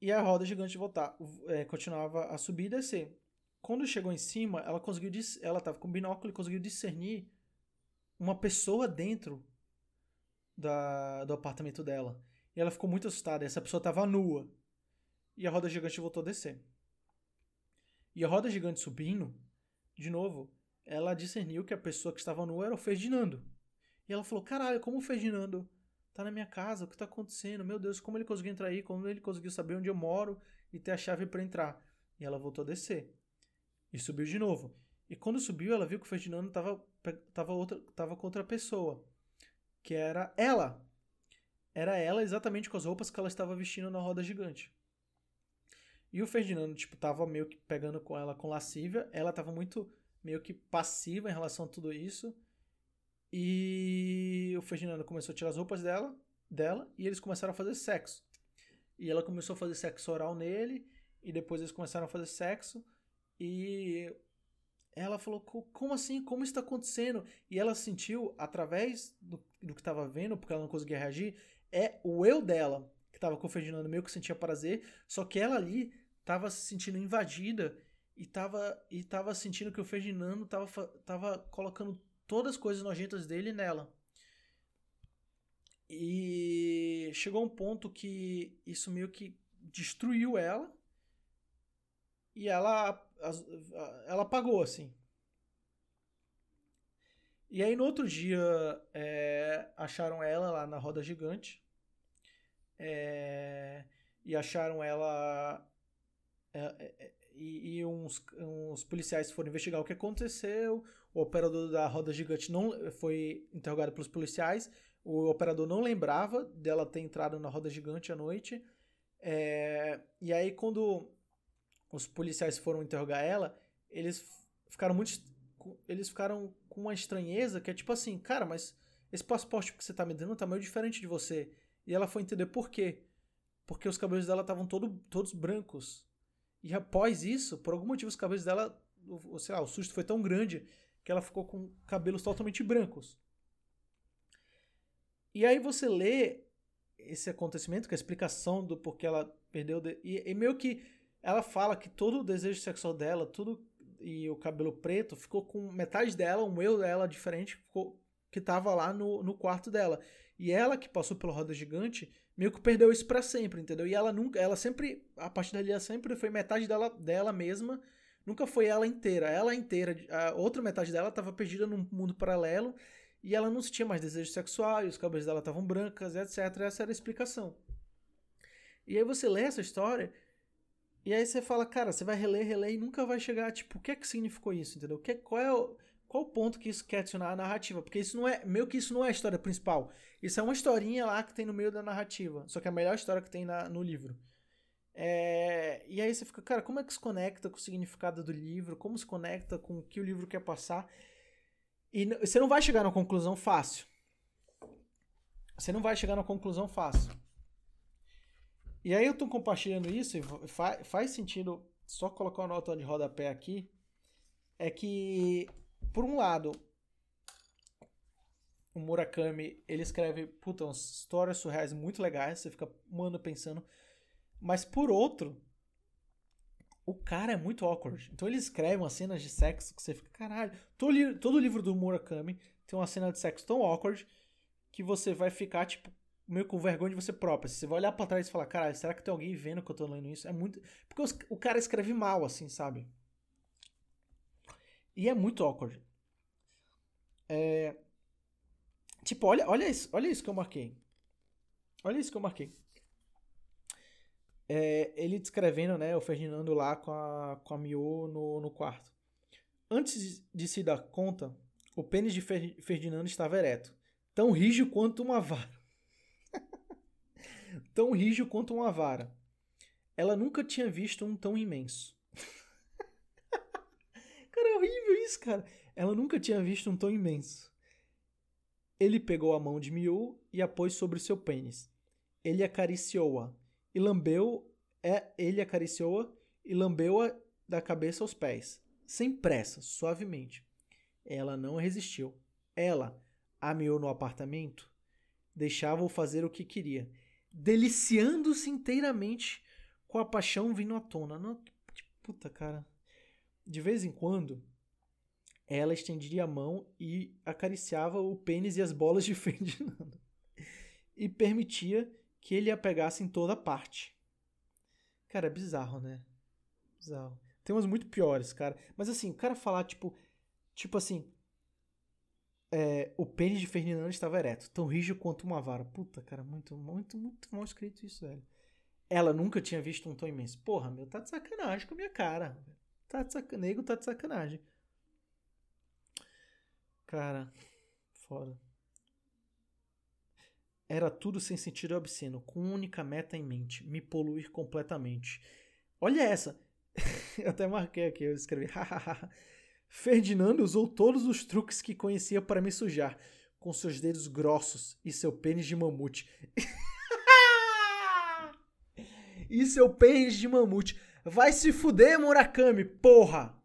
Speaker 1: e, e, a roda gigante voltar, é, continuava a subir e descer. Quando chegou em cima, ela conseguiu ela estava com binóculo e conseguiu discernir uma pessoa dentro da, do apartamento dela. E ela ficou muito assustada. Essa pessoa estava nua. E a roda gigante voltou a descer. E a roda gigante subindo, de novo, ela discerniu que a pessoa que estava nua era o Ferdinando. E ela falou: Caralho, como o Ferdinando tá na minha casa? O que tá acontecendo? Meu Deus, como ele conseguiu entrar aí? Como ele conseguiu saber onde eu moro e ter a chave para entrar? E ela voltou a descer. E subiu de novo. E quando subiu, ela viu que o Ferdinando tava, tava, outra, tava com outra pessoa que era ela. Era ela exatamente com as roupas que ela estava vestindo na roda gigante. E o Ferdinando, tipo, tava meio que pegando com ela com lascívia. Ela tava muito meio que passiva em relação a tudo isso. E o Ferdinando começou a tirar as roupas dela, dela e eles começaram a fazer sexo. E ela começou a fazer sexo oral nele, e depois eles começaram a fazer sexo. E ela falou: Como assim? Como está acontecendo? E ela sentiu, através do, do que estava vendo, porque ela não conseguia reagir, é o eu dela, que estava com o Ferdinando, meio que sentia prazer, só que ela ali estava se sentindo invadida e estava e tava sentindo que o Ferdinando estava tava colocando todas as coisas nojentas dele nela. E chegou um ponto que isso meio que destruiu ela e ela ela apagou assim. E aí no outro dia é, acharam ela lá na roda gigante é, e acharam ela é, é, é, e, e uns, uns, policiais foram investigar o que aconteceu. O operador da roda gigante não foi interrogado pelos policiais. O operador não lembrava dela ter entrado na roda gigante à noite. É, e aí quando os policiais foram interrogar ela, eles ficaram muito. Eles ficaram com uma estranheza que é tipo assim, cara, mas esse passaporte que você tá me dando tá meio diferente de você. E ela foi entender por quê. Porque os cabelos dela estavam todo, todos brancos. E após isso, por algum motivo, os cabelos dela, sei lá, o susto foi tão grande que ela ficou com cabelos totalmente brancos. E aí você lê esse acontecimento, que é a explicação do porquê ela perdeu. De, e, e meio que ela fala que todo o desejo sexual dela, tudo e o cabelo preto ficou com metade dela, um eu dela diferente, ficou, que tava lá no, no quarto dela. E ela que passou pela roda gigante, meio que perdeu isso para sempre, entendeu? E ela nunca, ela sempre, a partir dali ela sempre foi metade dela, dela mesma, nunca foi ela inteira. Ela inteira, a outra metade dela estava perdida num mundo paralelo e ela não sentia mais desejo sexual, e os cabelos dela estavam brancas, etc. Essa era a explicação. E aí você lê essa história, e aí você fala, cara, você vai reler, reler, e nunca vai chegar, tipo, o que é que significou isso, entendeu? Que, qual é o, qual o ponto que isso quer adicionar à narrativa? Porque isso não é, meio que isso não é a história principal. Isso é uma historinha lá que tem no meio da narrativa, só que é a melhor história que tem na, no livro. É, e aí você fica, cara, como é que se conecta com o significado do livro? Como se conecta com o que o livro quer passar? E você não vai chegar na conclusão fácil. Você não vai chegar na conclusão fácil. E aí eu tô compartilhando isso e faz, faz sentido só colocar uma nota de rodapé aqui. É que, por um lado, o Murakami, ele escreve, puta, umas histórias surreais muito legais, você fica um ano pensando. Mas por outro, o cara é muito awkward. Então ele escreve umas cenas de sexo que você fica, caralho. Todo, todo livro do Murakami tem uma cena de sexo tão awkward que você vai ficar, tipo, meio com vergonha de você próprio. Você vai olhar pra trás e falar, caralho, será que tem alguém vendo que eu tô lendo isso? É muito. Porque os, o cara escreve mal, assim, sabe? E é muito awkward. É. Tipo, olha, olha isso, olha isso que eu marquei. Olha isso que eu marquei é, ele descrevendo né, o Ferdinando lá com a, com a Mio no, no quarto. Antes de se dar conta, o pênis de Fer, Ferdinando estava ereto, tão rígido quanto uma vara. Tão rígido quanto uma vara. Ela nunca tinha visto um tão imenso. cara, é horrível isso, cara. Ela nunca tinha visto um tão imenso. Ele pegou a mão de Miu e a pôs sobre seu pênis. Ele acariciou-a e lambeu, é, ele acariciou-a e lambeu-a da cabeça aos pés, sem pressa, suavemente. Ela não resistiu. Ela, ameou no apartamento, deixava-o fazer o que queria, deliciando-se inteiramente com a paixão vindo à tona. Não, puta, cara. De vez em quando, ela estendia a mão e acariciava o pênis e as bolas de Ferdinando. E permitia que ele a pegasse em toda parte. Cara, é bizarro, né? Bizarro. Tem umas muito piores, cara. Mas assim, o cara falar, tipo. Tipo assim. É, o pênis de Ferdinando estava ereto, tão rígido quanto uma vara. Puta, cara, muito, muito, muito mal escrito isso, velho. Ela nunca tinha visto um tom imenso. Porra, meu, tá de sacanagem com a minha cara. Tá de sacanagem. Nego tá de sacanagem. Cara, foda. Era tudo sem sentido obsceno, com única meta em mente: me poluir completamente. Olha essa! eu até marquei aqui, eu escrevi: Ferdinando usou todos os truques que conhecia para me sujar, com seus dedos grossos e seu pênis de mamute. e seu pênis de mamute. Vai se fuder, Murakami, porra!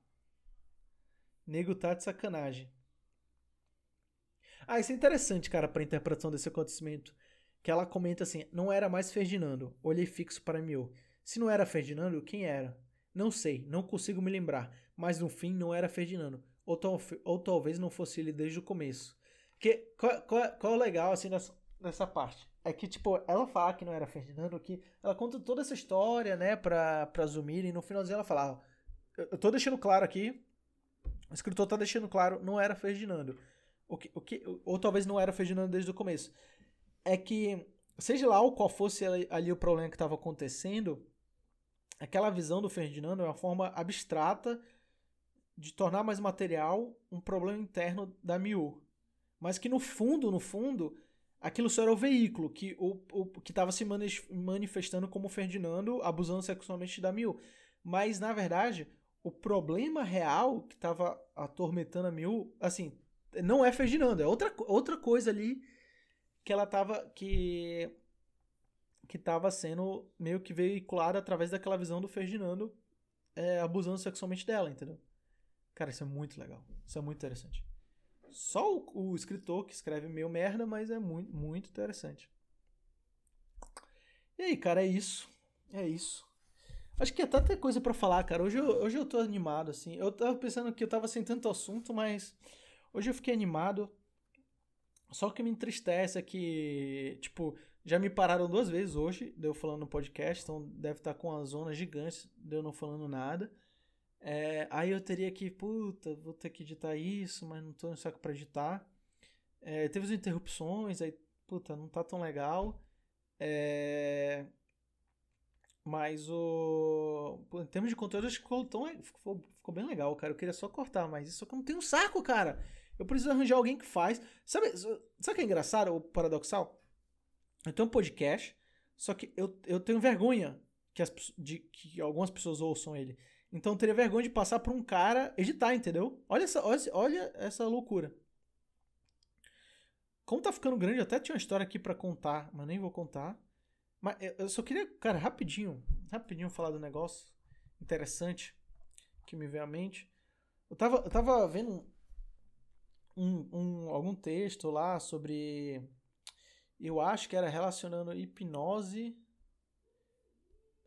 Speaker 1: Nego tá de sacanagem. Ah, isso é interessante, cara, pra interpretação desse acontecimento. Que ela comenta assim: não era mais Ferdinando. Olhei fixo para Mio. Se não era Ferdinando, quem era? Não sei, não consigo me lembrar. Mas no fim não era Ferdinando. Ou, tal, ou talvez não fosse ele desde o começo. Que, qual, qual, qual é o legal, assim, dessa, dessa parte? É que, tipo, ela fala que não era Ferdinando, que ela conta toda essa história, né, pra, pra Zumir, e no finalzinho ela fala: ó, eu tô deixando claro aqui, o escritor tá deixando claro, não era Ferdinando. O que, o que, ou talvez não era Ferdinando desde o começo. É que, seja lá qual fosse ali o problema que estava acontecendo, aquela visão do Ferdinando é uma forma abstrata de tornar mais material um problema interno da Miu. Mas que no fundo, no fundo, aquilo só era o veículo que o, o que estava se manifestando como Ferdinando abusando sexualmente da Miu. Mas na verdade, o problema real que estava atormentando a Miu, assim, não é Ferdinando, é outra, outra coisa ali que ela tava. que. que tava sendo meio que veiculada através daquela visão do Ferdinando é, abusando sexualmente dela, entendeu? Cara, isso é muito legal. Isso é muito interessante. Só o, o escritor que escreve meio merda, mas é muito, muito interessante. E aí, cara, é isso. É isso. Acho que é tanta coisa para falar, cara. Hoje eu, hoje eu tô animado, assim. Eu tava pensando que eu tava sem tanto assunto, mas Hoje eu fiquei animado. Só que me entristece é que, tipo, já me pararam duas vezes hoje, deu falando no podcast, então deve estar com uma zona gigante, deu não falando nada. É, aí eu teria que, puta, vou ter que editar isso, mas não tô no saco pra editar. É, teve as interrupções, aí, puta, não tá tão legal. É... Mas o. Em termos de conteúdo, acho que ficou, tão... ficou, ficou bem legal, cara. Eu queria só cortar, mas isso que eu não tenho um saco, cara. Eu preciso arranjar alguém que faz. Sabe, sabe o que é engraçado, o paradoxal? Eu tenho um podcast, só que eu, eu tenho vergonha que, as, de que algumas pessoas ouçam ele. Então teria vergonha de passar por um cara editar, entendeu? Olha essa, olha essa loucura. Como tá ficando grande, eu até tinha uma história aqui para contar, mas nem vou contar. Mas eu só queria, cara, rapidinho, rapidinho falar do negócio interessante que me veio à mente. Eu tava, eu tava vendo um, um, algum texto lá sobre. Eu acho que era relacionando hipnose.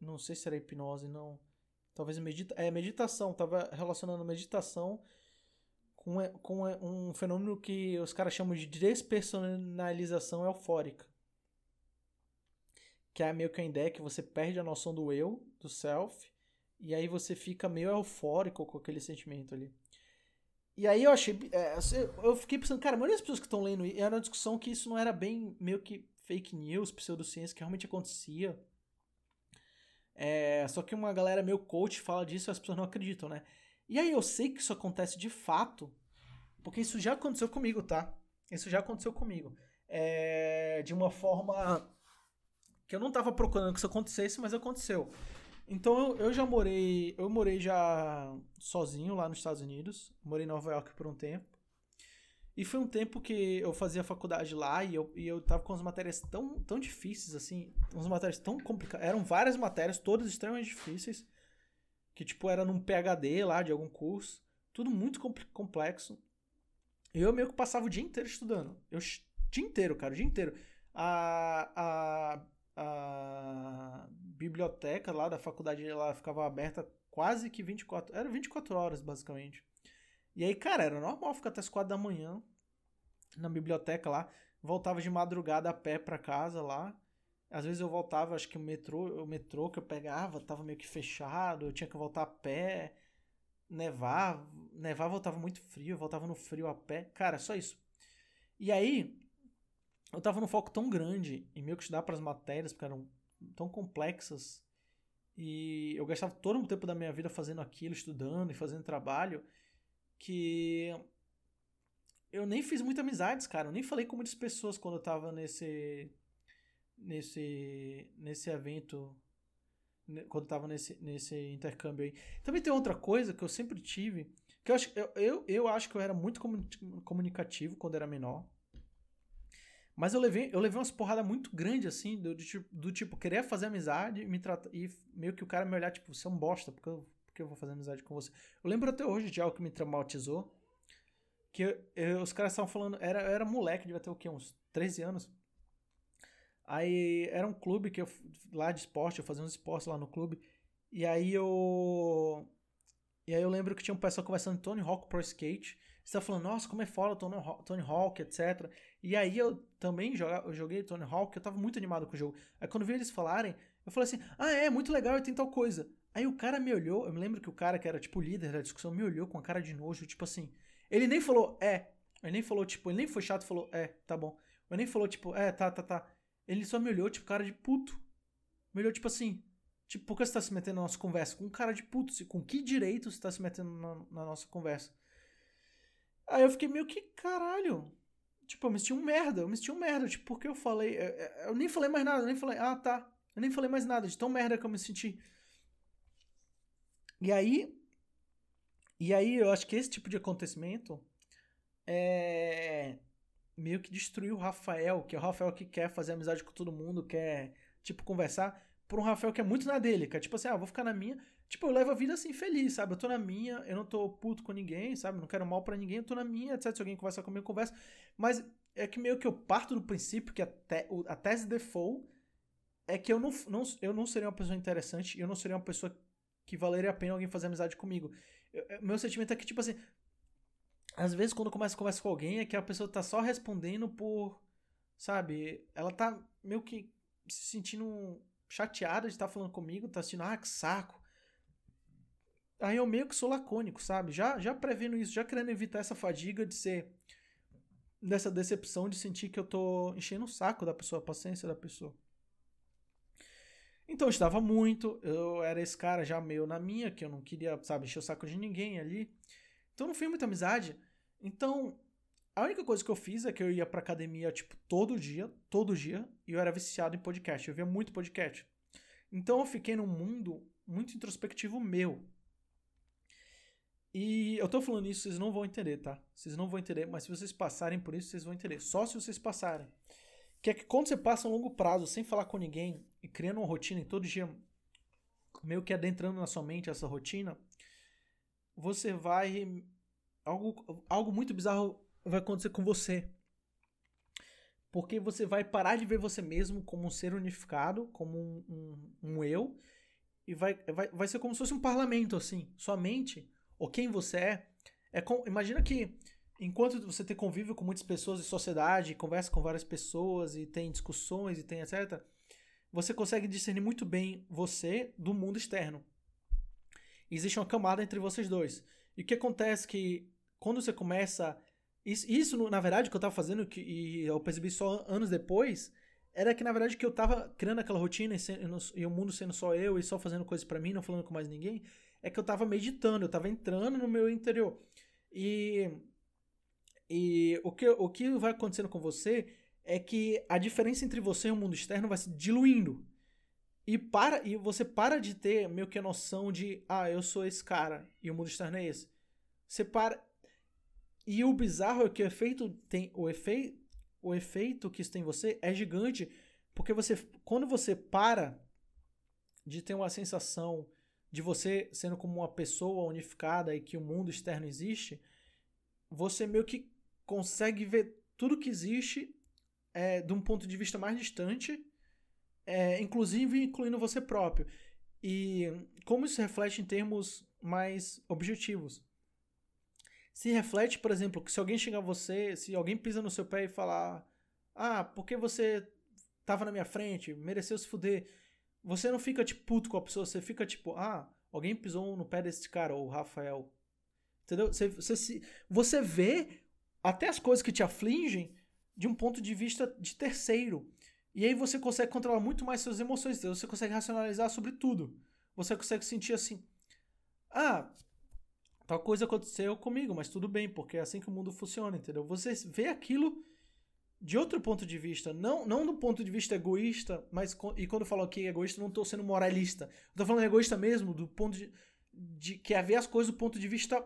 Speaker 1: Não sei se era hipnose, não. Talvez medita, é, meditação. Tava relacionando meditação com, com um fenômeno que os caras chamam de despersonalização eufórica. Que é meio que a ideia que você perde a noção do eu, do self, e aí você fica meio eufórico com aquele sentimento ali. E aí eu achei. É, eu fiquei pensando, cara, a maioria das pessoas que estão lendo era uma discussão que isso não era bem meio que fake news, pseudociência, que realmente acontecia. É, só que uma galera meio coach fala disso e as pessoas não acreditam, né? E aí eu sei que isso acontece de fato, porque isso já aconteceu comigo, tá? Isso já aconteceu comigo. É, de uma forma que eu não tava procurando que isso acontecesse, mas aconteceu. Então eu, já morei, eu morei já sozinho lá nos Estados Unidos, morei em Nova York por um tempo. E foi um tempo que eu fazia faculdade lá e eu, e eu tava com as matérias tão, tão difíceis, assim, umas matérias tão complicadas. Eram várias matérias, todas extremamente difíceis, que tipo era num PhD lá de algum curso, tudo muito complexo. E eu meio que passava o dia inteiro estudando. Eu, dia inteiro, cara, o dia inteiro. A, a a biblioteca lá da faculdade ela ficava aberta quase que 24, era 24 horas basicamente. E aí, cara, era normal ficar até as 4 da manhã na biblioteca lá, voltava de madrugada a pé para casa lá. Às vezes eu voltava, acho que o metrô, o metrô que eu pegava tava meio que fechado, eu tinha que voltar a pé. Nevar, nevar voltava muito frio, eu voltava no frio a pé. Cara, só isso. E aí, eu tava num foco tão grande em meio que estudar para as matérias, porque eram tão complexas, e eu gastava todo o tempo da minha vida fazendo aquilo, estudando e fazendo trabalho, que eu nem fiz muitas amizades, cara. Eu nem falei com muitas pessoas quando eu tava nesse nesse nesse evento quando eu tava nesse, nesse intercâmbio aí. Também tem outra coisa que eu sempre tive, que eu acho, eu, eu, eu acho que eu era muito comunicativo quando era menor. Mas eu levei, eu levei umas porradas muito grandes, assim, do, do, tipo, do tipo, querer fazer amizade me trata, e meio que o cara me olhar, tipo, você é um bosta, porque eu, porque eu vou fazer amizade com você. Eu lembro até hoje de algo que me traumatizou, que eu, eu, os caras estavam falando, era, eu era moleque, devia ter o quê, uns 13 anos. Aí era um clube que eu, lá de esporte, eu fazia uns esportes lá no clube, e aí eu... E aí eu lembro que tinha um pessoal conversando Tony Hawk Pro Skate, você tá falando, nossa, como é foda Tony, Tony Hawk, etc. E aí eu também joga, eu joguei Tony Hawk, eu tava muito animado com o jogo. Aí quando vi eles falarem, eu falei assim, ah, é, muito legal, e tem tal coisa. Aí o cara me olhou, eu me lembro que o cara que era, tipo, líder da discussão, me olhou com a cara de nojo, tipo assim. Ele nem falou, é. Ele nem falou, tipo, ele nem foi chato falou, é, tá bom. Ele nem falou, tipo, é, tá, tá, tá. Ele só me olhou, tipo, cara de puto. Me olhou, tipo assim, tipo, por que você tá se metendo na nossa conversa? Com cara de puto, com que direito você tá se metendo na, na nossa conversa? Aí eu fiquei meio que, caralho. Tipo, eu me senti um merda, eu me senti um merda. Tipo, porque eu falei. Eu, eu nem falei mais nada, eu nem falei, ah, tá. Eu nem falei mais nada, de tão merda que eu me senti. E aí. E aí eu acho que esse tipo de acontecimento é. Meio que destruiu o Rafael, que é o Rafael que quer fazer amizade com todo mundo, quer, tipo, conversar, por um Rafael que é muito na dele, que é tipo assim, ah, vou ficar na minha. Tipo, eu levo a vida assim, feliz, sabe? Eu tô na minha, eu não tô puto com ninguém, sabe? Não quero mal para ninguém, eu tô na minha, etc. Se alguém conversar comigo, conversa. Mas é que meio que eu parto do princípio que a, te, a tese default é que eu não, não, eu não seria uma pessoa interessante eu não seria uma pessoa que valeria a pena alguém fazer amizade comigo. Eu, meu sentimento é que, tipo assim, às vezes quando eu começo a conversar com alguém é que a pessoa tá só respondendo por, sabe? Ela tá meio que se sentindo chateada de estar falando comigo, tá assistindo, ah, que saco Aí eu meio que sou lacônico, sabe? Já, já prevendo isso, já querendo evitar essa fadiga de ser dessa decepção de sentir que eu tô enchendo o saco da pessoa, a paciência da pessoa. Então eu estava muito, eu era esse cara já meio na minha, que eu não queria, sabe, encher o saco de ninguém ali. Então não fiz muita amizade. Então, a única coisa que eu fiz é que eu ia pra academia, tipo, todo dia, todo dia, e eu era viciado em podcast. Eu via muito podcast. Então eu fiquei num mundo muito introspectivo meu. E eu tô falando isso, vocês não vão entender, tá? Vocês não vão entender, mas se vocês passarem por isso, vocês vão entender. Só se vocês passarem. Que é que quando você passa um longo prazo sem falar com ninguém e criando uma rotina e todo dia meio que adentrando na sua mente essa rotina, você vai. Algo, algo muito bizarro vai acontecer com você. Porque você vai parar de ver você mesmo como um ser unificado, como um, um, um eu, e vai, vai, vai ser como se fosse um parlamento, assim. Sua mente, ou quem você é, é com, imagina que enquanto você tem convívio com muitas pessoas de sociedade, conversa com várias pessoas e tem discussões e tem etc, você consegue discernir muito bem você do mundo externo. Existe uma camada entre vocês dois. E o que acontece que quando você começa isso, isso, na verdade, que eu tava fazendo, que, e eu percebi só anos depois, era que, na verdade, que eu tava criando aquela rotina e, sendo, e o mundo sendo só eu e só fazendo coisas para mim, não falando com mais ninguém, é que eu tava meditando, eu tava entrando no meu interior. E, e o, que, o que vai acontecendo com você é que a diferença entre você e o mundo externo vai se diluindo. E, para, e você para de ter meio que a noção de, ah, eu sou esse cara e o mundo externo é esse. Você para, e o bizarro é que o efeito tem o efeito o efeito que isso tem em você é gigante, porque você quando você para de ter uma sensação de você sendo como uma pessoa unificada e que o mundo externo existe, você meio que consegue ver tudo que existe é, de um ponto de vista mais distante, é, inclusive incluindo você próprio. E como isso reflete em termos mais objetivos se reflete, por exemplo, que se alguém chegar a você, se alguém pisa no seu pé e falar: Ah, porque você tava na minha frente, mereceu se fuder. Você não fica tipo puto com a pessoa, você fica tipo: Ah, alguém pisou no pé desse cara, ou Rafael. Entendeu? Você, você, você vê até as coisas que te afligem de um ponto de vista de terceiro. E aí você consegue controlar muito mais suas emoções, você consegue racionalizar sobre tudo. Você consegue sentir assim: Ah, tal coisa aconteceu comigo, mas tudo bem, porque é assim que o mundo funciona, entendeu? Você vê aquilo de outro ponto de vista, não, não do ponto de vista egoísta, mas e quando eu falo aqui egoísta, não estou sendo moralista. Tô falando egoísta mesmo, do ponto de, de que é ver as coisas do ponto de vista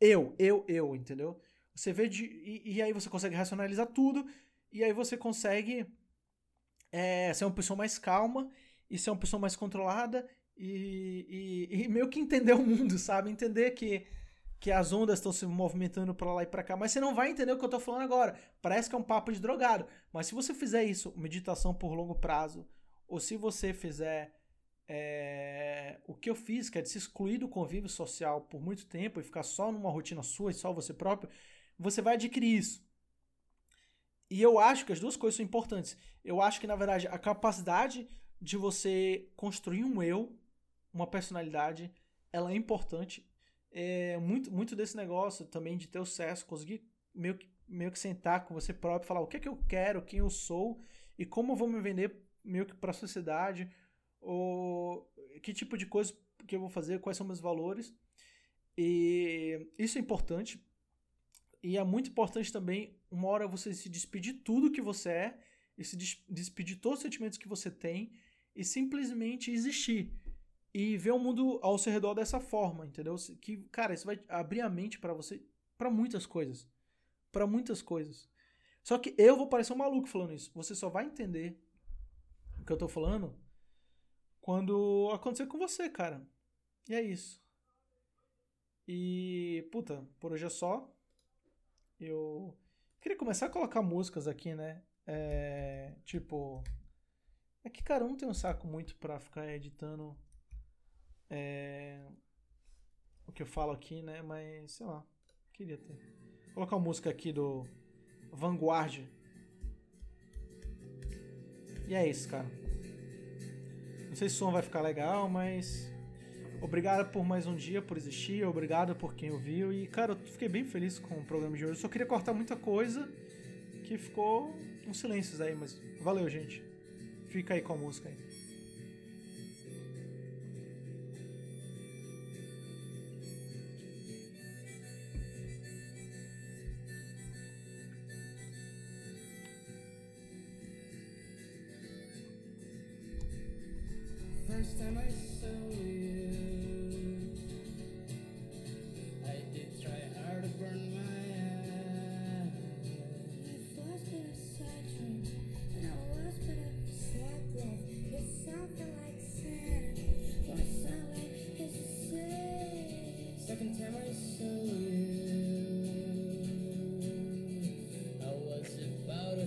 Speaker 1: eu, eu, eu, entendeu? Você vê de, e, e aí você consegue racionalizar tudo, e aí você consegue é, ser uma pessoa mais calma e ser uma pessoa mais controlada e, e, e, meio que entender o mundo, sabe? Entender que, que as ondas estão se movimentando para lá e para cá. Mas você não vai entender o que eu tô falando agora. Parece que é um papo de drogado. Mas se você fizer isso, meditação por longo prazo, ou se você fizer é, o que eu fiz, que é de se excluir do convívio social por muito tempo e ficar só numa rotina sua e só você próprio, você vai adquirir isso. E eu acho que as duas coisas são importantes. Eu acho que, na verdade, a capacidade de você construir um eu uma personalidade, ela é importante. É muito, muito desse negócio também de ter o sucesso, conseguir meio que, meio que sentar com você próprio, falar o que é que eu quero, quem eu sou e como eu vou me vender meio que para a sociedade, ou que tipo de coisa que eu vou fazer, quais são meus valores. E isso é importante. E é muito importante também, uma hora você se despedir de tudo que você é e se despedir de todos os sentimentos que você tem e simplesmente existir e ver o mundo ao seu redor dessa forma, entendeu? Que, cara, isso vai abrir a mente para você para muitas coisas. para muitas coisas. Só que eu vou parecer um maluco falando isso. Você só vai entender o que eu tô falando quando acontecer com você, cara. E é isso. E, puta, por hoje é só. Eu queria começar a colocar músicas aqui, né? É, tipo. É que, cara, eu não tenho um saco muito pra ficar editando é, o que eu falo aqui, né? Mas, sei lá, queria ter. Vou colocar uma música aqui do Vanguard. E é isso, cara. Não sei se o som vai ficar legal, mas.
Speaker 2: Obrigado por mais um dia, por existir. Obrigado por quem ouviu. E, cara, eu fiquei bem feliz com o programa de hoje. Eu só queria cortar muita coisa que ficou uns silêncios aí, mas valeu, gente. Fica aí com a música aí.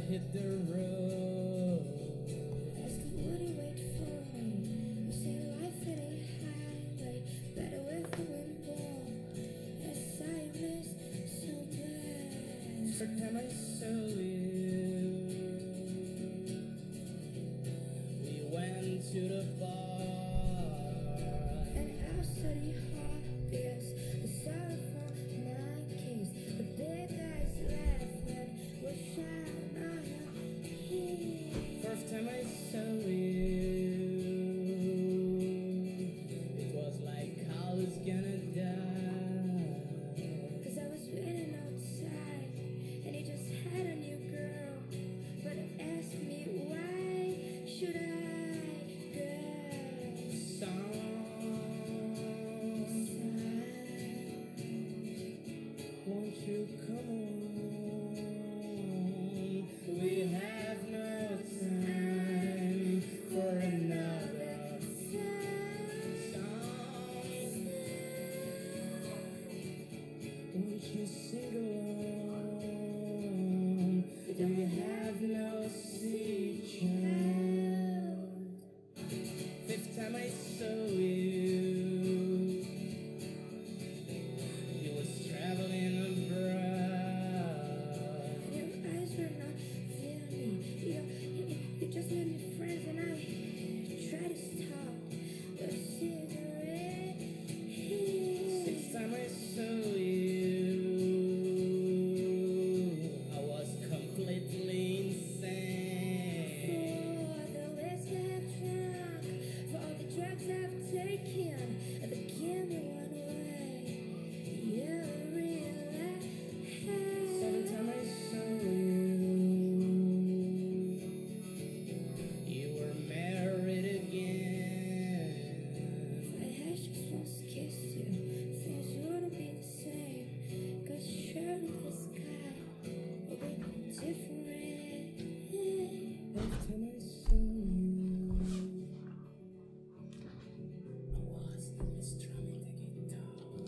Speaker 3: Hit the road.
Speaker 4: Asking would he wait for me? You say life really highway, better with the wind. Yes, I miss so bad.